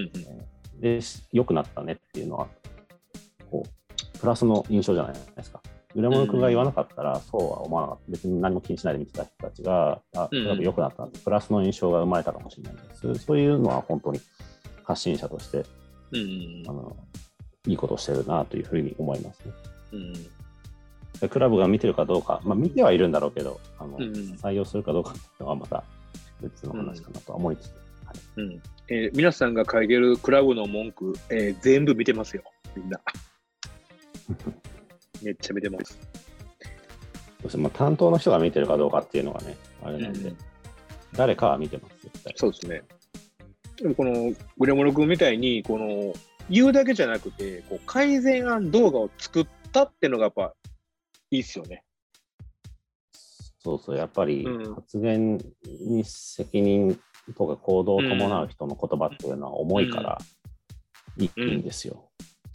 ん。で、し良くなったねっていうのは、こう、プラスの印象じゃないですか。浦本君が言わなかったら、そうは思わなかった。別に何も気にしないで見てた人たちが、あ、うんクラブ良くなったプラスの印象が生まれたかもしれないです。そういうのは本当に発信者として、うんあ。の、いいことをしてるなというふうに思いますね。うん。でクラブが見てるかどうか、まあ見てはいるんだろうけど、あの、うん採用するかどうかっていうのはまた別の話かなとは思いつつ、はいうんえー皆さんが書いてるクラブの文句、えー全部見てますよ、みんな。めっちゃ見てます。まあ担当の人が見てるかどうかっていうのがね、あれなんで、うん誰かは見てます、絶対。そうですね。でもこのグレモノ君みたいに、この言うだけじゃなくて、こう改善案動画を作ったっていうのがやっぱいいっすよね。そうそう、やっぱりうん発言に責任とか行動を伴う人の言葉っていうのは重いから、いいんですよ。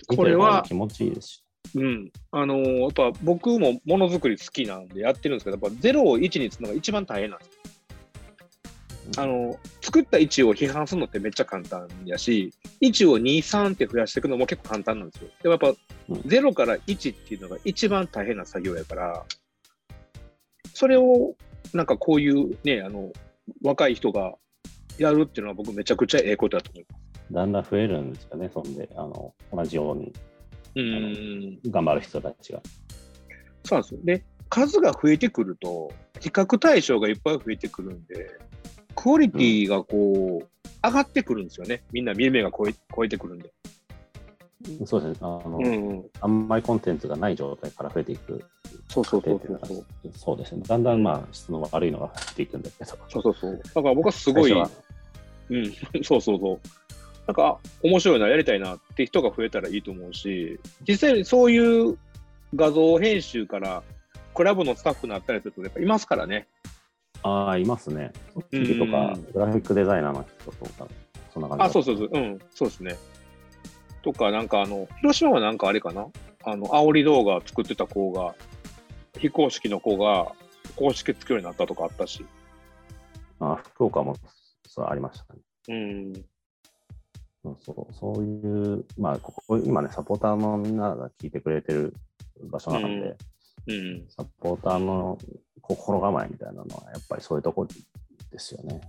これは気持ちいいですし。うん。あのーやっぱ僕もものづくり好きなんでやってるんですけど、やっぱ0を1にするのが一番大変なんですよ。あの、作った位置を批判するのってめっちゃ簡単やし、1を2、3って増やしていくのも結構簡単なんですよ。でもやっぱうん0から1っていうのが一番大変な作業やから、それをなんかこういうね、あの、若い人がやるっていうのは僕めちゃくちゃええことだと思います。だんだん増えるんですよね、そんで、あの同じようにうん。頑張る人たちが。そうなんですよ。で、数が増えてくると、比較対象がいっぱい増えてくるんで、クオリティがこう、上がってくるんですよね。みんな見る目が超え超えてくるんで。そうですねあの、うんうん。あんまりコンテンツがない状態から増えていくそうそうそうそう。そうですね。だんだんまあ質の悪いのが増えていくんだけど。そうそうそう。だから僕はすごい、うん、そうそうそう。なんか面白いな、やりたいなって人が増えたらいいと思うし、実際にそういう画像編集からクラブのスタッフになったりすると、やっぱいますからね。ああ、いますね。そっちとか、グラフィックデザイナーの人とか、そんな感じ。あ、そうそうそう、うん、そうですね。とか、なんかあの、広島はなんかあれかな？あの、煽り動画作ってた子が、非公式の子が公式作るようになったとかあったし。あ福岡もそうありましたね。うん。そうそうそういう、まあ、ここ今ね、サポーターのみんなが聞いてくれてる場所なので、うん、うん、サポーターの心構えみたいなのは、やっぱりそういうところですよね。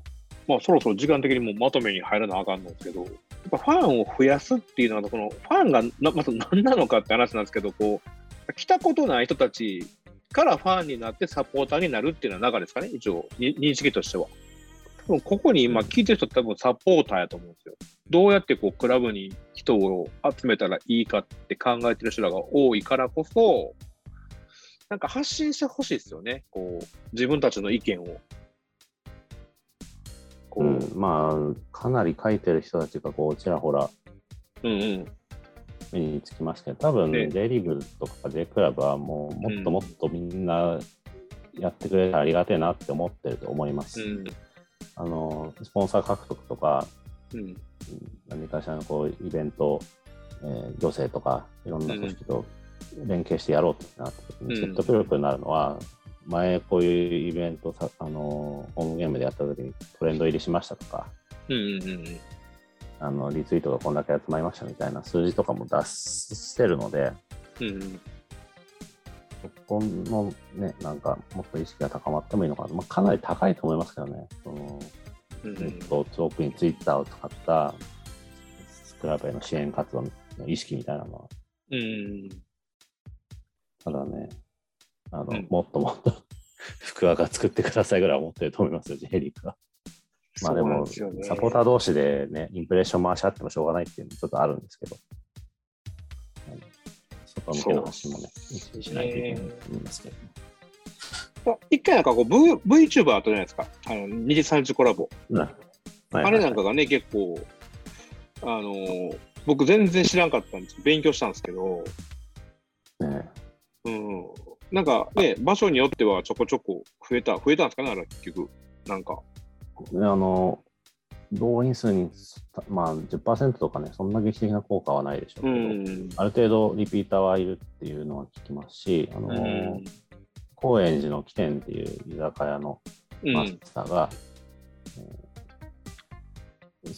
まあ、そろそろ時間的にもまとめに入らなあかんのですけど、やっぱファンを増やすっていうのは、このファンがなまず何なのかって話なんですけど、こう来たことない人たちからファンになってサポーターになるっていうのは中ですかね、一応、認識としては。多分ここに今聞いてる人多分サポーターやと思うんですよ。どうやってこうクラブに人を集めたらいいかって考えてる人らが多いからこそ、なんか発信してほしいですよね。こう自分たちの意見を。うん、まあ、かなり書いてる人たちがこうちらほらうんうん、目につきますけど、多分、ね、J リーグとか J クラブはもうもっともっとみんなやってくれたらありがたいなって思ってると思います。うん、あのスポンサー獲得とか、うん、何かしらのこうイベント、えー、行政とかいろんな組織と連携してやろうってなった時に説得力になるのは、前こういうイベントさ、あのホームゲームでやった時にトレンド入りしましたとか、うんうんうんあのリツイートがこんだけ集まりましたみたいな数字とかも出してるので、うん、そこのね、なんかもっと意識が高まってもいいのかな、まあ、かなり高いと思いますけどね、そのネット、特にツイッターを使ったスクラブへの支援活動の意識みたいなのは。うん、ただね、あの、うん、もっともっと福和が作ってくださいぐらい思ってると思いますよ、ジェリークは。まあでも、ね、サポーター同士でね、インプレッション回し合ってもしょうがないっていうのもちょっとあるんですけど、外向けの発信もね、しないといけないと思いますけど。一回なんかこう、v、VTuber あったじゃないですか、あの2時3時コラボ。うん。はいはい、あれなんかがね、結構、あのー、僕全然知らんかったんです。勉強したんですけど、ね、うん、なんかね、場所によってはちょこちょこ増えた、増えたんですかね、あれ結局、なんか。あの動員数に、まあ、10%とかね、そんな劇的な効果はないでしょうけど、うん、ある程度リピーターはいるっていうのは聞きますし、あのうん、高円寺の起点っていう居酒屋のマスターが、うん、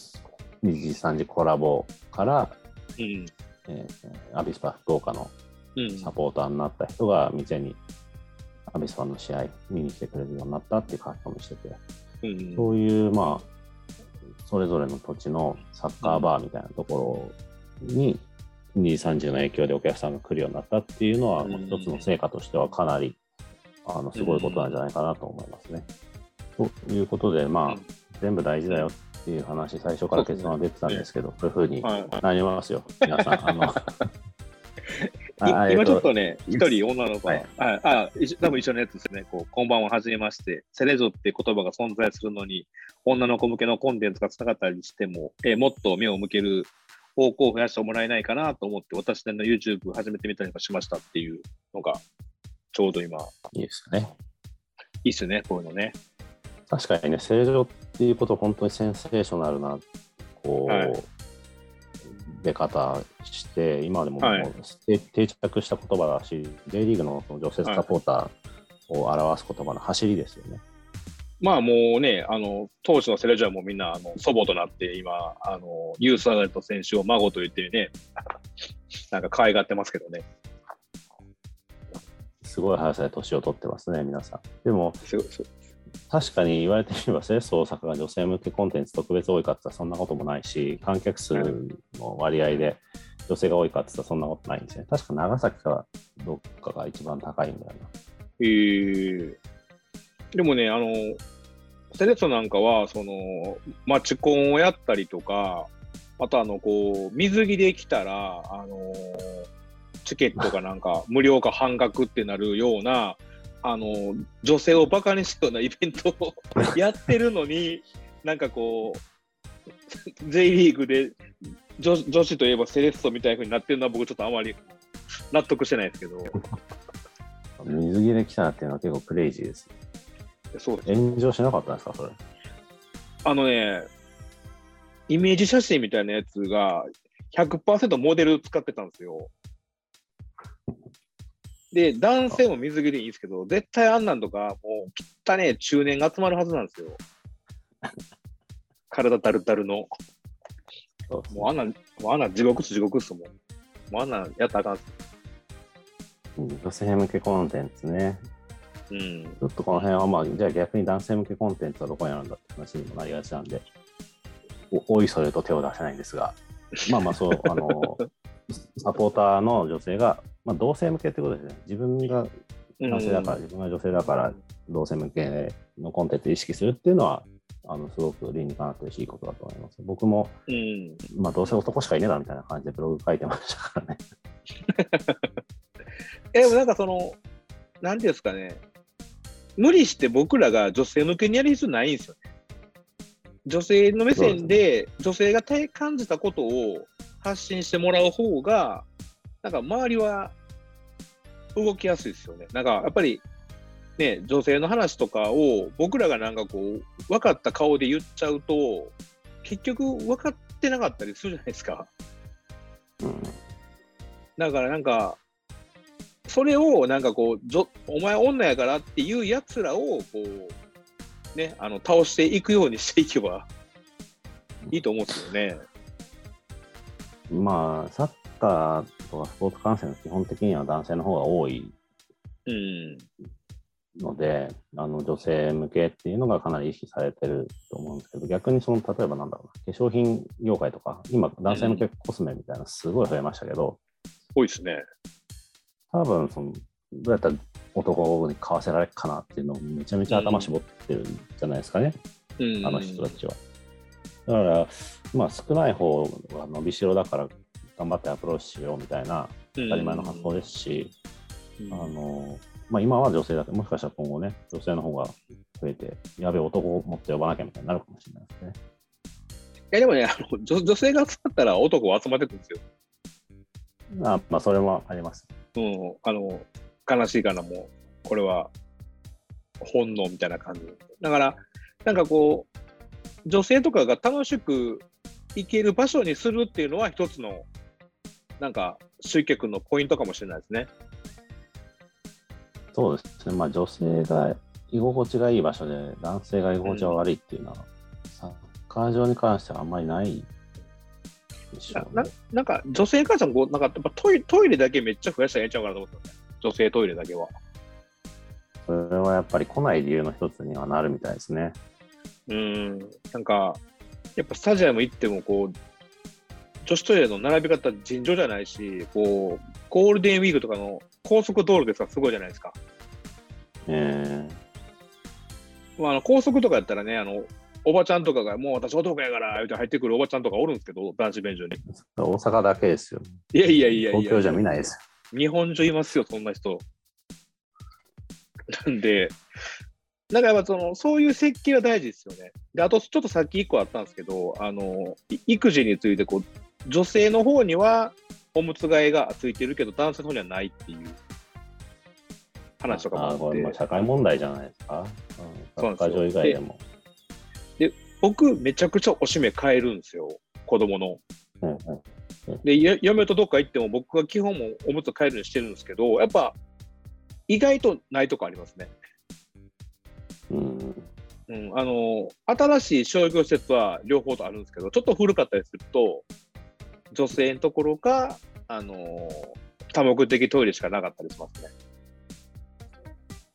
2時、3時コラボから、うん、えー、アビスパ福岡のサポーターになった人が店にアビスパの試合見に来てくれるようになったっていう書き込みしてて、そういう、まあ、それぞれの土地のサッカーバーみたいなところに、2時30の影響でお客さんが来るようになったっていうのは、一つの成果としてはかなりあのすごいことなんじゃないかなと思いますね。ということで、まあ、全部大事だよっていう話、最初から結論は出てたんですけど、そういうふうになりますよ、皆さん。あの 今ちょっとね、一人女の子。が、はい、ああ多分一緒のやつですね、こうこんばんは、はじめまして、セレゾって言葉が存在するのに、女の子向けのコンテンツがつながったりしても、えもっと目を向ける方向を増やしてもらえないかなと思って、私の YouTube 始めてみたりとかしましたっていうのが、ちょうど今。いいですね。いいっすね、こういうのね。確かにね、正常っていうこと、本当にセンセーショナルな、こう、はい出方して、今でももう定着した言葉だし、J リーグの女性サポーターを表す言葉の走りですよね。まあもうね、あの当時のセレジャーもみんなあの祖母となって、今、あのユースアダルト選手を孫と言ってね、なんか可愛がってますけどね。すごい速さで年を取ってますね、皆さん。でも、確かに言われてみれば、セレッソ大阪が女性向けコンテンツ特別多いかって言ったらそんなこともないし、観客数の割合で女性が多いかって言ったらそんなことないんですね。確か長崎かどっかが一番高いんだよな。へえー、でもね、あの、セレッソなんかは、その、マチコンをやったりとか、あとあの、こう、水着で来たら、あのチケットがなんか無料か半額ってなるような、あの女性をバカにしたようなイベントをやってるのに、なんかこう、J リーグで女女子といえばセレッソみたいな風になってるのは僕ちょっとあまり 納得してないですけど、水着で来たっていうのは結構クレイジーです。そうです。炎上しなかったんですか、それ？あのね、イメージ写真みたいなやつが100%モデル使ってたんですよ。で、男性も水着でいいんですけど、絶対あんなんとか、もう、汚ねえ中年が集まるはずなんですよ。体だるだるの。もうあんなん、もうあんなん地獄っす地獄っすもん。もうあんなんやったらあかんっす。うん女性向けコンテンツね。うん。ちょっとこの辺は、まあ、じゃあ逆に男性向けコンテンツはどこにあるんだって話にもなりがちなんで、おおいそれと手を出せないんですが、まあまあそう、あの、サポーターの女性が、まあ、同性向けってことですね。自分が男性だから、自分が女性だから、同性向けのコンテンツを意識するっていうのは、あのすごく理にかなってるし、いいことだと思います。僕も、うん。まあ、どうせ男しかいねえだろみたいな感じでブログ書いてましたからね。え、でもなんかその、なんていうんですかね、無理して僕らが女性向けにやる必要ないんですよね。女性の目線で、女性が体感じたことを発信してもらう方が、なんか周りは動きやすいですよね。なんかやっぱり、ね、女性の話とかを僕らがなんかこう、分かった顔で言っちゃうと、結局分かってなかったりするじゃないですか。うんだからなんか、それをなんかこう、お前女やからっていうやつらをこう、ね、あの倒していくようにしていけばいいと思うんですよね。まあ、サッカーとかスポーツ観戦は基本的には男性の方が多いうん。ので、あの女性向けっていうのがかなり意識されてると思うんですけど、逆にその、例えばなんだろうな、化粧品業界とか、今、男性向けコスメみたいなすごい増えましたけど、多いですね。多分その、どうやったら男に買わせられるかなっていうのをめちゃめちゃ頭絞ってるんじゃないですかね、うん。あの人たちは。だから、まあ、少ない方が伸びしろだから、頑張ってアプローチしようみたいな当当たり前の発想ですし、うんあのまあ、今は女性だけど、もしかしたら今後ね、女性の方が増えて、やべえ、男を持って呼ばなきゃみたいになるかもしれないですね。いやでもねあの女、女性が集まったら男は集まってくるんですよ。あまあ、それもあります。うん。あの、悲しいかな、もう、これは本能みたいな感じ。だから、なんかこう、女性とかが楽しく行ける場所にするっていうのは一つの、なんか集客のポイントかもしれないですね。そうですね、まあ、女性が居心地がいい場所で、男性が居心地が悪いっていうのは、サッカー場に関してはあんまりないでしょうなね。なんか女性からこう、なんかやっぱトイトイレだけめっちゃ増やしたらええんちゃうかなと思ったね。女性トイレだけは。それはやっぱり来ない理由の一つにはなるみたいですね。うん。なんか、やっぱスタジアム行ってもこう、女子トイレの並び方尋常じゃないし、こう、ゴールデンウィークとかの高速道路でさ、すごいじゃないですか。えまあ、あの高速とかやったらね、あの、おばちゃんとかが、もう私男やから、言うて入ってくるおばちゃんとかおるんですけど、男子便所に。ー大阪だけですよ。いやいやいやいや。東京じゃ見ないですよ。日本中いますよ、そんな人。なんで、なんかやっぱその、そういう設計は大事ですよね。で、あとちょっとさっき一個あったんですけど、あの、い育児についてこう、女性の方にはおむつ替えがついてるけど、男性の方にはないっていう話とかもあって、社会問題じゃないですか。うん、そうなんですよサッカー場以外でも。僕、めちゃくちゃおしめ変えるんですよ、子供の。うんうんで、や嫁とどっか行っても僕は基本もおむつ変えるようにしてるんですけど、やっぱ意外とないとこありますね。うんうん、あの新しい商業施設は両方とあるんですけど、ちょっと古かったりすると、女性のところか、あの多目的トイレしかなかったりしますね。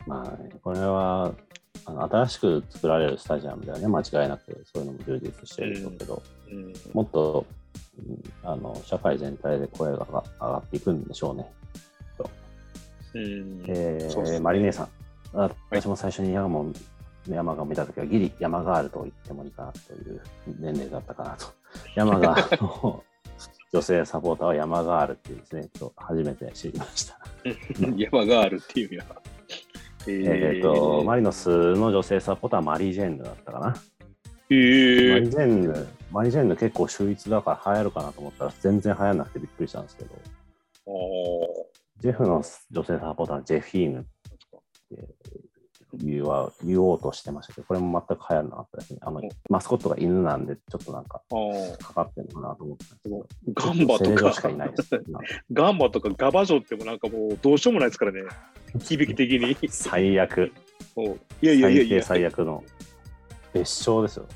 まあ、これはあの新しく作られるスタジアムではね、間違いなくそういうのも充実してるでしょうけど、うん、もっとうんあの社会全体で声が上がっていくんでしょうね。うん。えーね。マリ姉さん、あ私も最初に山も山が見たときは、ギリ山があると言ってもいいかなという年齢だったかなと。山がの女性サポーターは山があるっていうですね、初めて知りました。山があるっていう意味は。ええっ、と、マリノスの女性サポーターはマリー・ジェンヌだったかな。えーマリー・ジェンヌマリジェンヌ結構秀逸だから流行るかなと思ったら全然流行らなくてびっくりしたんですけど、おジェフの女性サポーターはジェフィーヌって言うは言おうとしてましたけど、これも全く流行らなかったですね。あのマスコットが犬なんで、ちょっとなんかーかかってるのかなと思ってたんですけど、ガンバとかしか ガンバとかガバジョってもなんかもうどうしようもないですからね。響き的に。最悪、いやいやいやいや、最悪の別称ですよ。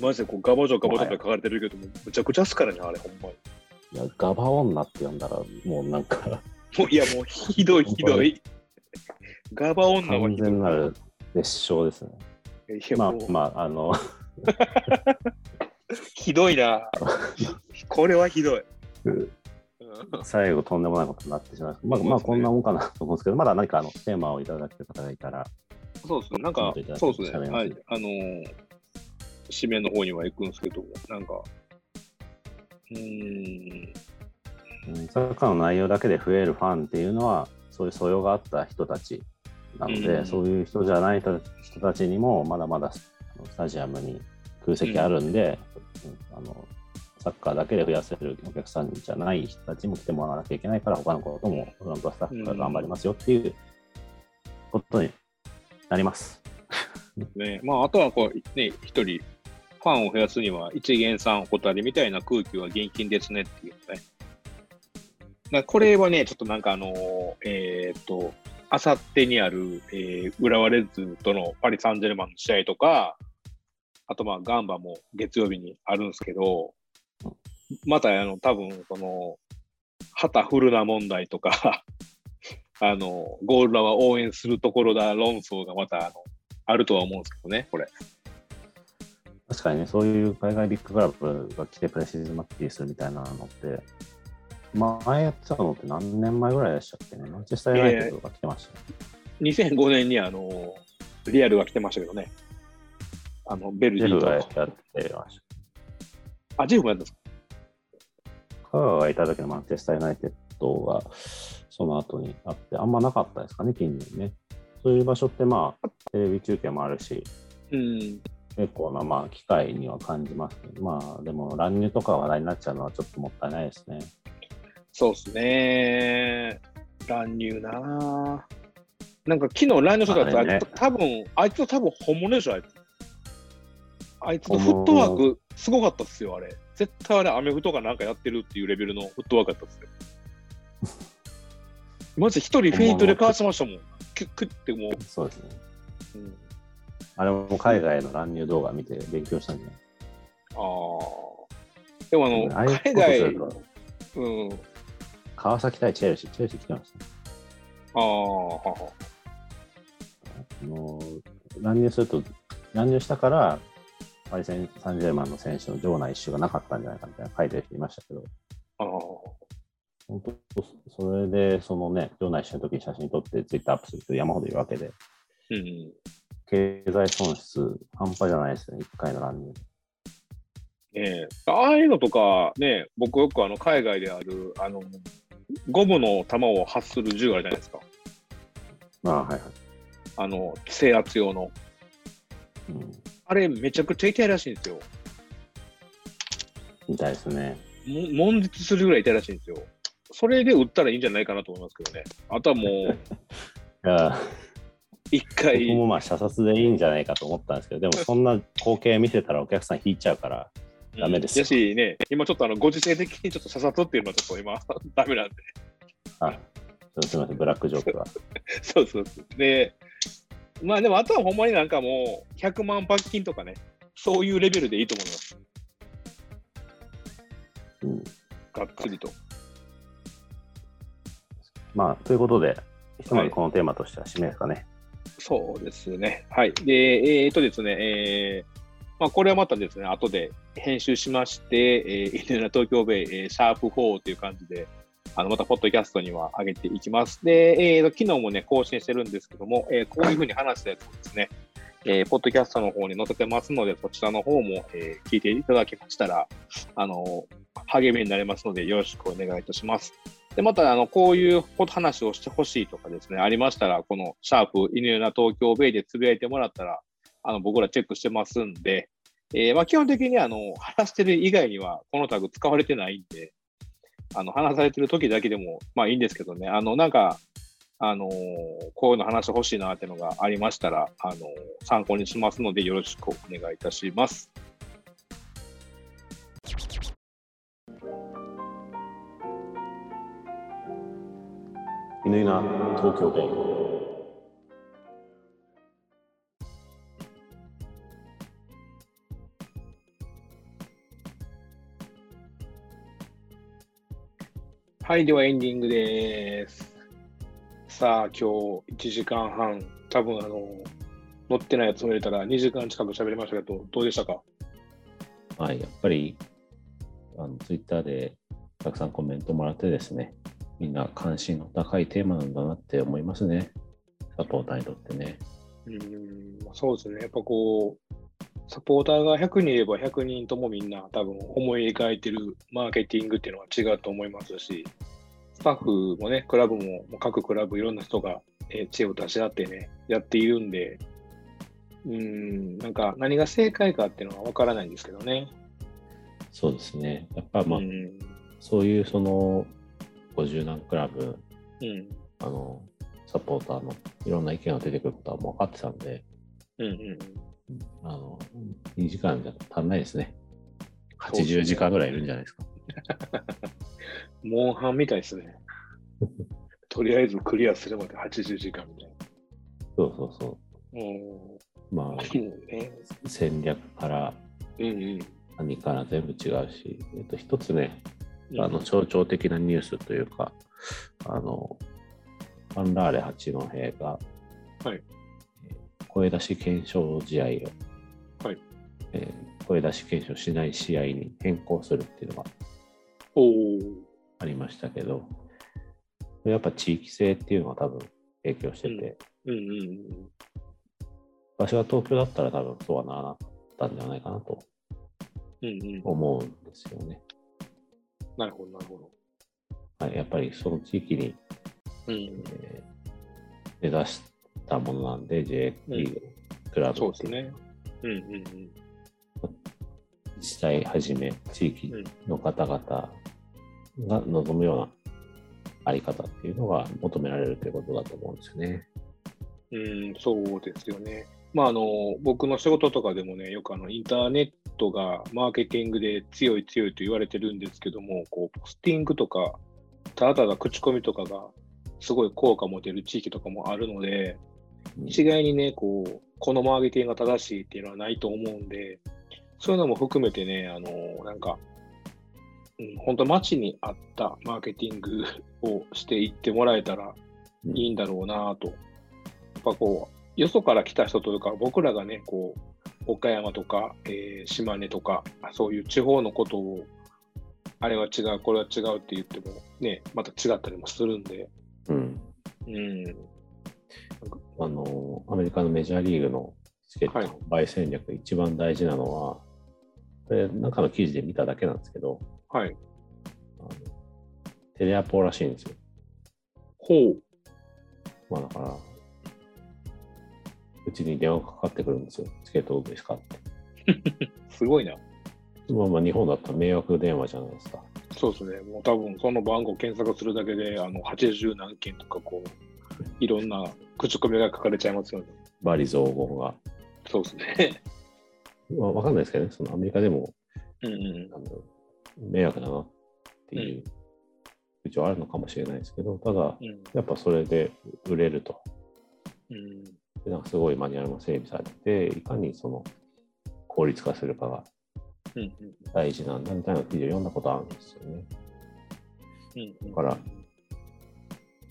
マジでこうガバジョガバジョって書かれてるけども、むちゃくちゃっすからね、あれ、ほんまに。いや、ガバ女って呼んだら、もうなんか、もういや、もうひどいひどい。ガバ女は完。全なる別称ですね。まあまあ、あの、ひどいな。これはひどい。うん。最後とんでもないことになってしまいまあ、まあ、こんなもんかなと思うんですけど、まだ何かあのテーマをいただける方がいたら、そうですね、なんかそうですね、はい、あのー、締めの方には行くんですけど、なんか、うーん、うんサッカーの内容だけで増えるファンっていうのは、そういう素養があった人たちなので、うんそういう人じゃない人人たちにも、まだまだスタジアムに空席あるんで、うんあの、サッカーだけで増やせるお客さんじゃない人たちも来てもらわなきゃいけないから、他のこともフロントスタッフが頑張りますよっていうことになります。ね、まあ、あとはこう、ね、一人、ファンを増やすには一元さんお断りみたいな空気は現金ですねっていうね。これはね、ちょっとなんかあのーえーっと、あさってにある、えー浦和レッズとのパリ・サンジェルマンの試合とか、あとまあガンバも月曜日にあるんですけど、またあの多分その、旗フルな問題とか、あの、ゴールラは応援するところだ論争がまたあのあるとは思うんですけどね、これ。確かにね、そういう海外ビッグクラブが来てプレシーズンマッチするみたいなのって、前やってたのって何年前ぐらいでしたっけね、マンチェスター・ユナイテッドが来てましたよね。2005年にあの、リアルが来てましたけどね。あの、ベルジェディと。フがやってましあ、ジェフもやったんですか？た。香川がいた時のマンチェスター・ユナイテッドがその後にあって、あんまなかったですかね、近年ね。そういう場所って、まあ、テレビ中継もあるし、うん。結構な、まあ、機会には感じますけど、まあ、でも乱入とか話題になっちゃうのはちょっともったいないですね。そうですね。乱入なぁなんか昨日乱入したやつ、あいつ多分、あいつ多分本物でしょ、あいつ。あいつのフットワークすごかったっすよ、あれ。絶対あれ、アメフトかなんかやってるっていうレベルのフットワークだったっすよ。マジで一人フェイントでかわしましたもん。キュッキュッってもう。そうですね。うんあれも海外の乱入動画見て勉強したんじゃない？ああ。でもあの、海外、うん。川崎対チェルシー、チェルシー来てましたね。ああ、の乱入すると、乱入したから、パリ・サンサンジェルマンの選手の場内一周がなかったんじゃないかみたいな書いてる人いましたけど。本当、それで、そのね、場内一周の時に写真撮ってツイッターアップする人山ほどいるわけで、うん。経済損失半端じゃないですよね、1回の乱入。ねえああいうのとか、ね、僕よくあの海外である、あの、ゴムの弾を発する銃あるじゃないですか。まあ、はいはい。あの、制圧用の。うん、あれ、めちゃくちゃ痛いらしいんですよ。みたいですね。も悶絶するぐらい痛いらしいんですよ。それで撃ったらいいんじゃないかなと思いますけどね。あとはもう、いや、一回、僕もまあ、射殺でいいんじゃないかと思ったんですけど、でもそんな光景見せたらお客さん引いちゃうから、ダメですよやしね、今ちょっとあの、ご時世的にちょっと射殺っていうのはちょっと今、ダメなんで。あ、すみません、ブラックジョークが。そうそうそう。で、まあでもあとはほんまになんかもう、100万罰金とかね、そういうレベルでいいと思います。うんがっつりと。まあ、ということで、ひとまずこのテーマとしては締めですかね。そうですね。はい。で、えー、っとですね、えーまあ、これはまたですね、後で編集しまして、えー、インディアナ東京ベイ、えーシャープ4という感じで、あの、また、ポッドキャストには上げていきます。で、えー、昨日もね、更新してるんですけども、えーこういうふうに話したやつをですね、えーポッドキャストの方に載せてますので、そちらの方も、えー聞いていただけましたら、あの、励みになりますので、よろしくお願いいたします。で、また、あの、こういう話をしてほしいとかですね、ありましたら、このシャープ、犬よな東京ベイでつぶやいてもらったら、あの、僕らチェックしてますんで、えーまあ、基本的にあの話してる以外にはこのタグ使われてないんで、あの話されてる時だけでもまあいいんですけどね、あのなんか、あのーこういうの話してほしいなっていうのがありましたら、あのー参考にしますのでよろしくお願いいたします。犬な東京弁。はい、ではエンディングです。さあ、今日1時間半、多分あの、乗ってないやつも入れたら2時間近く喋りましたけど、どうでしたか？はい、やっぱり、あの、ツイッターでたくさんコメントもらってですね、みんな関心の高いテーマなんだなって思いますね。サポーターにとってね。うーん、そうですね。やっぱこう、サポーターが100人いれば100人ともみんな多分思い描いてるマーケティングっていうのは違うと思いますし、スタッフもね、クラブも各クラブいろんな人が、えー知恵を出し合ってね、やっているんで、うーん、なんか何が正解かっていうのは分からないんですけどね。そうですね。やっぱまあ、うん。そういうその50何クラブ、うん。あの、サポーターのいろんな意見が出てくることはもう分かってたんで、うんうん。あの、2時間じゃ足んないですね。そうですね80時間ぐらいいるんじゃないですか。モンハンみたいですね。とりあえずクリアするまで80時間みたいそうそうそな。うん。う。まあ、ね。戦略から。何から全部違うし、えっと、一つね、うんあの象徴的なニュースというか、あの、ファンラーレ八戸が、はいえー声出し検証試合を、はいえー声出し検証しない試合に変更するっていうのが。ありましたけど、やっぱ地域性っていうのが多分影響してて、うんうんうん。場所が東京だったら多分そうはならなかったんじゃないかなとうんうん。思うんですよね。なるほど、なるほど。はい、やっぱりその地域にうん。えー目指したものなんで、J リーグ、クラブそうですね。うんうんうん。自治体はじめ、地域の方々が望むようなあり方っていうのが求められるということだと思うんですよね。うん、そうですよね。まあ、あの、僕の仕事とかでもね、よくあの、インターネットがマーケティングで強い強いと言われてるんですけども、こう、ポスティングとか、ただただ口コミとかがすごい効果持てる地域とかもあるので、一概にね、こう、このマーケティングが正しいっていうのはないと思うんで、そういうのも含めてね、あの、なんか、うん、本当街に合ったマーケティングをしていってもらえたらいいんだろうなと。やっぱこう、よそから来た人というか、僕らがね、こう、岡山とか、えー島根とか、そういう地方のことを、あれは違う、これは違うって言っても、ね、また違ったりもするんで、うん。うん、あの、アメリカのメジャーリーグのチケットはいの売戦略、一番大事なのは、これ、中の記事で見ただけなんですけど、はい。あのテレアポらしいんですよ。ほう。まあだから、うちに電話かかってくるんですよ。チケットですかって。すごいな。まあまあ日本だったら迷惑電話じゃないですか。そうですね。もう多分その番号検索するだけで、あの、80何件とか、こう、いろんな口コミが書かれちゃいますよね。バリ雑言が。そうですね。まあわかんないですけどね、そのアメリカでもうんうん。なんだろう迷惑だなっていう風潮あるのかもしれないですけど、ただ、うんやっぱそれで売れると。うん。でなんかすごいマニュアルも整備されてて、いかにその効率化するかがうんうん大事なんだみたいな記事を読んだことあるんですよね。うんうん。だから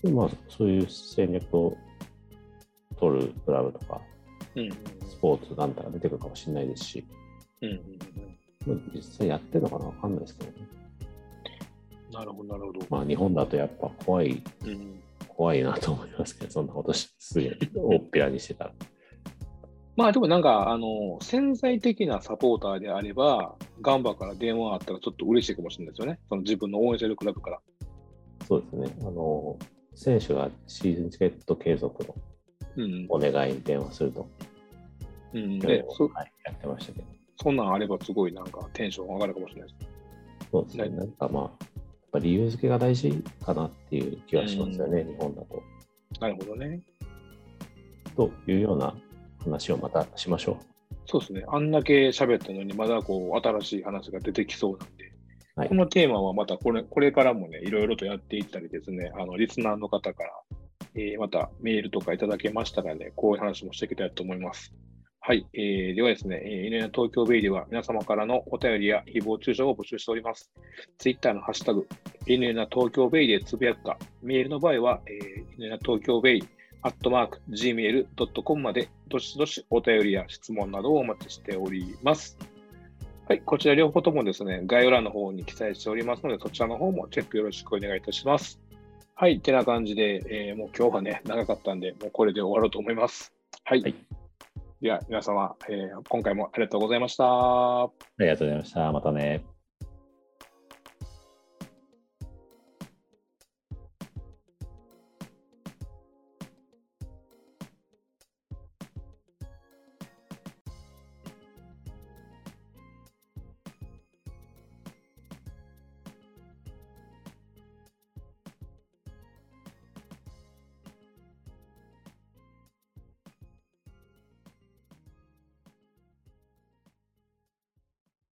でまあ、そういう戦略を取るクラブとか、うんうんスポーツなんたら出てくるかもしれないですし、うん実際やってるのかなわかんないですけどね。なるほど、なるほど。まあ日本だとやっぱ怖い、うん怖いなと思いますけど、そんなことしすぐ 大っぴらにしてたら。まあでもなんか、あの、潜在的なサポーターであれば、ガンバから電話あったらちょっと嬉しいかもしれないですよね。その自分の応援してるクラブから。そうですね。あの、選手がシーズンチケット継続のうんお願いに電話すると、うん。でそはい、やってましたけど。そんなんあればすごいなんかテンション上がるかもしれないです。そうですね。なんかまあ、やっぱ理由付けが大事かなっていう気はしますよね、うん日本だと。なるほどね。というような話をまたしましょそうですね。あんだけ喋ったのに、まだこう、新しい話が出てきそうなんで、はいこのテーマはまたこれこれからもね、いろいろとやっていったりですね、あの、リスナーの方から、えーまたメールとかいただけましたらね、こういう話もしていきたいと思います。はい。えーではですね、えー、犬や東京ベイでは皆様からのお便りや誹謗中傷を募集しております。ツイッターのハッシュタグ、犬や東京ベイでつぶやくか、メールの場合は、えー、犬や東京ベイ、アットマーク、gmail.com まで、どしどしお便りや質問などをお待ちしております。はい、こちら両方ともですね、概要欄の方に記載しておりますので、そちらの方もチェックよろしくお願いいたします。はい、てな感じで、えーもう今日はね、長かったんで、もうこれで終わろうと思います。はい。はいでは、皆様、えー今回もありがとうございました。う。ありがとうございました。またね。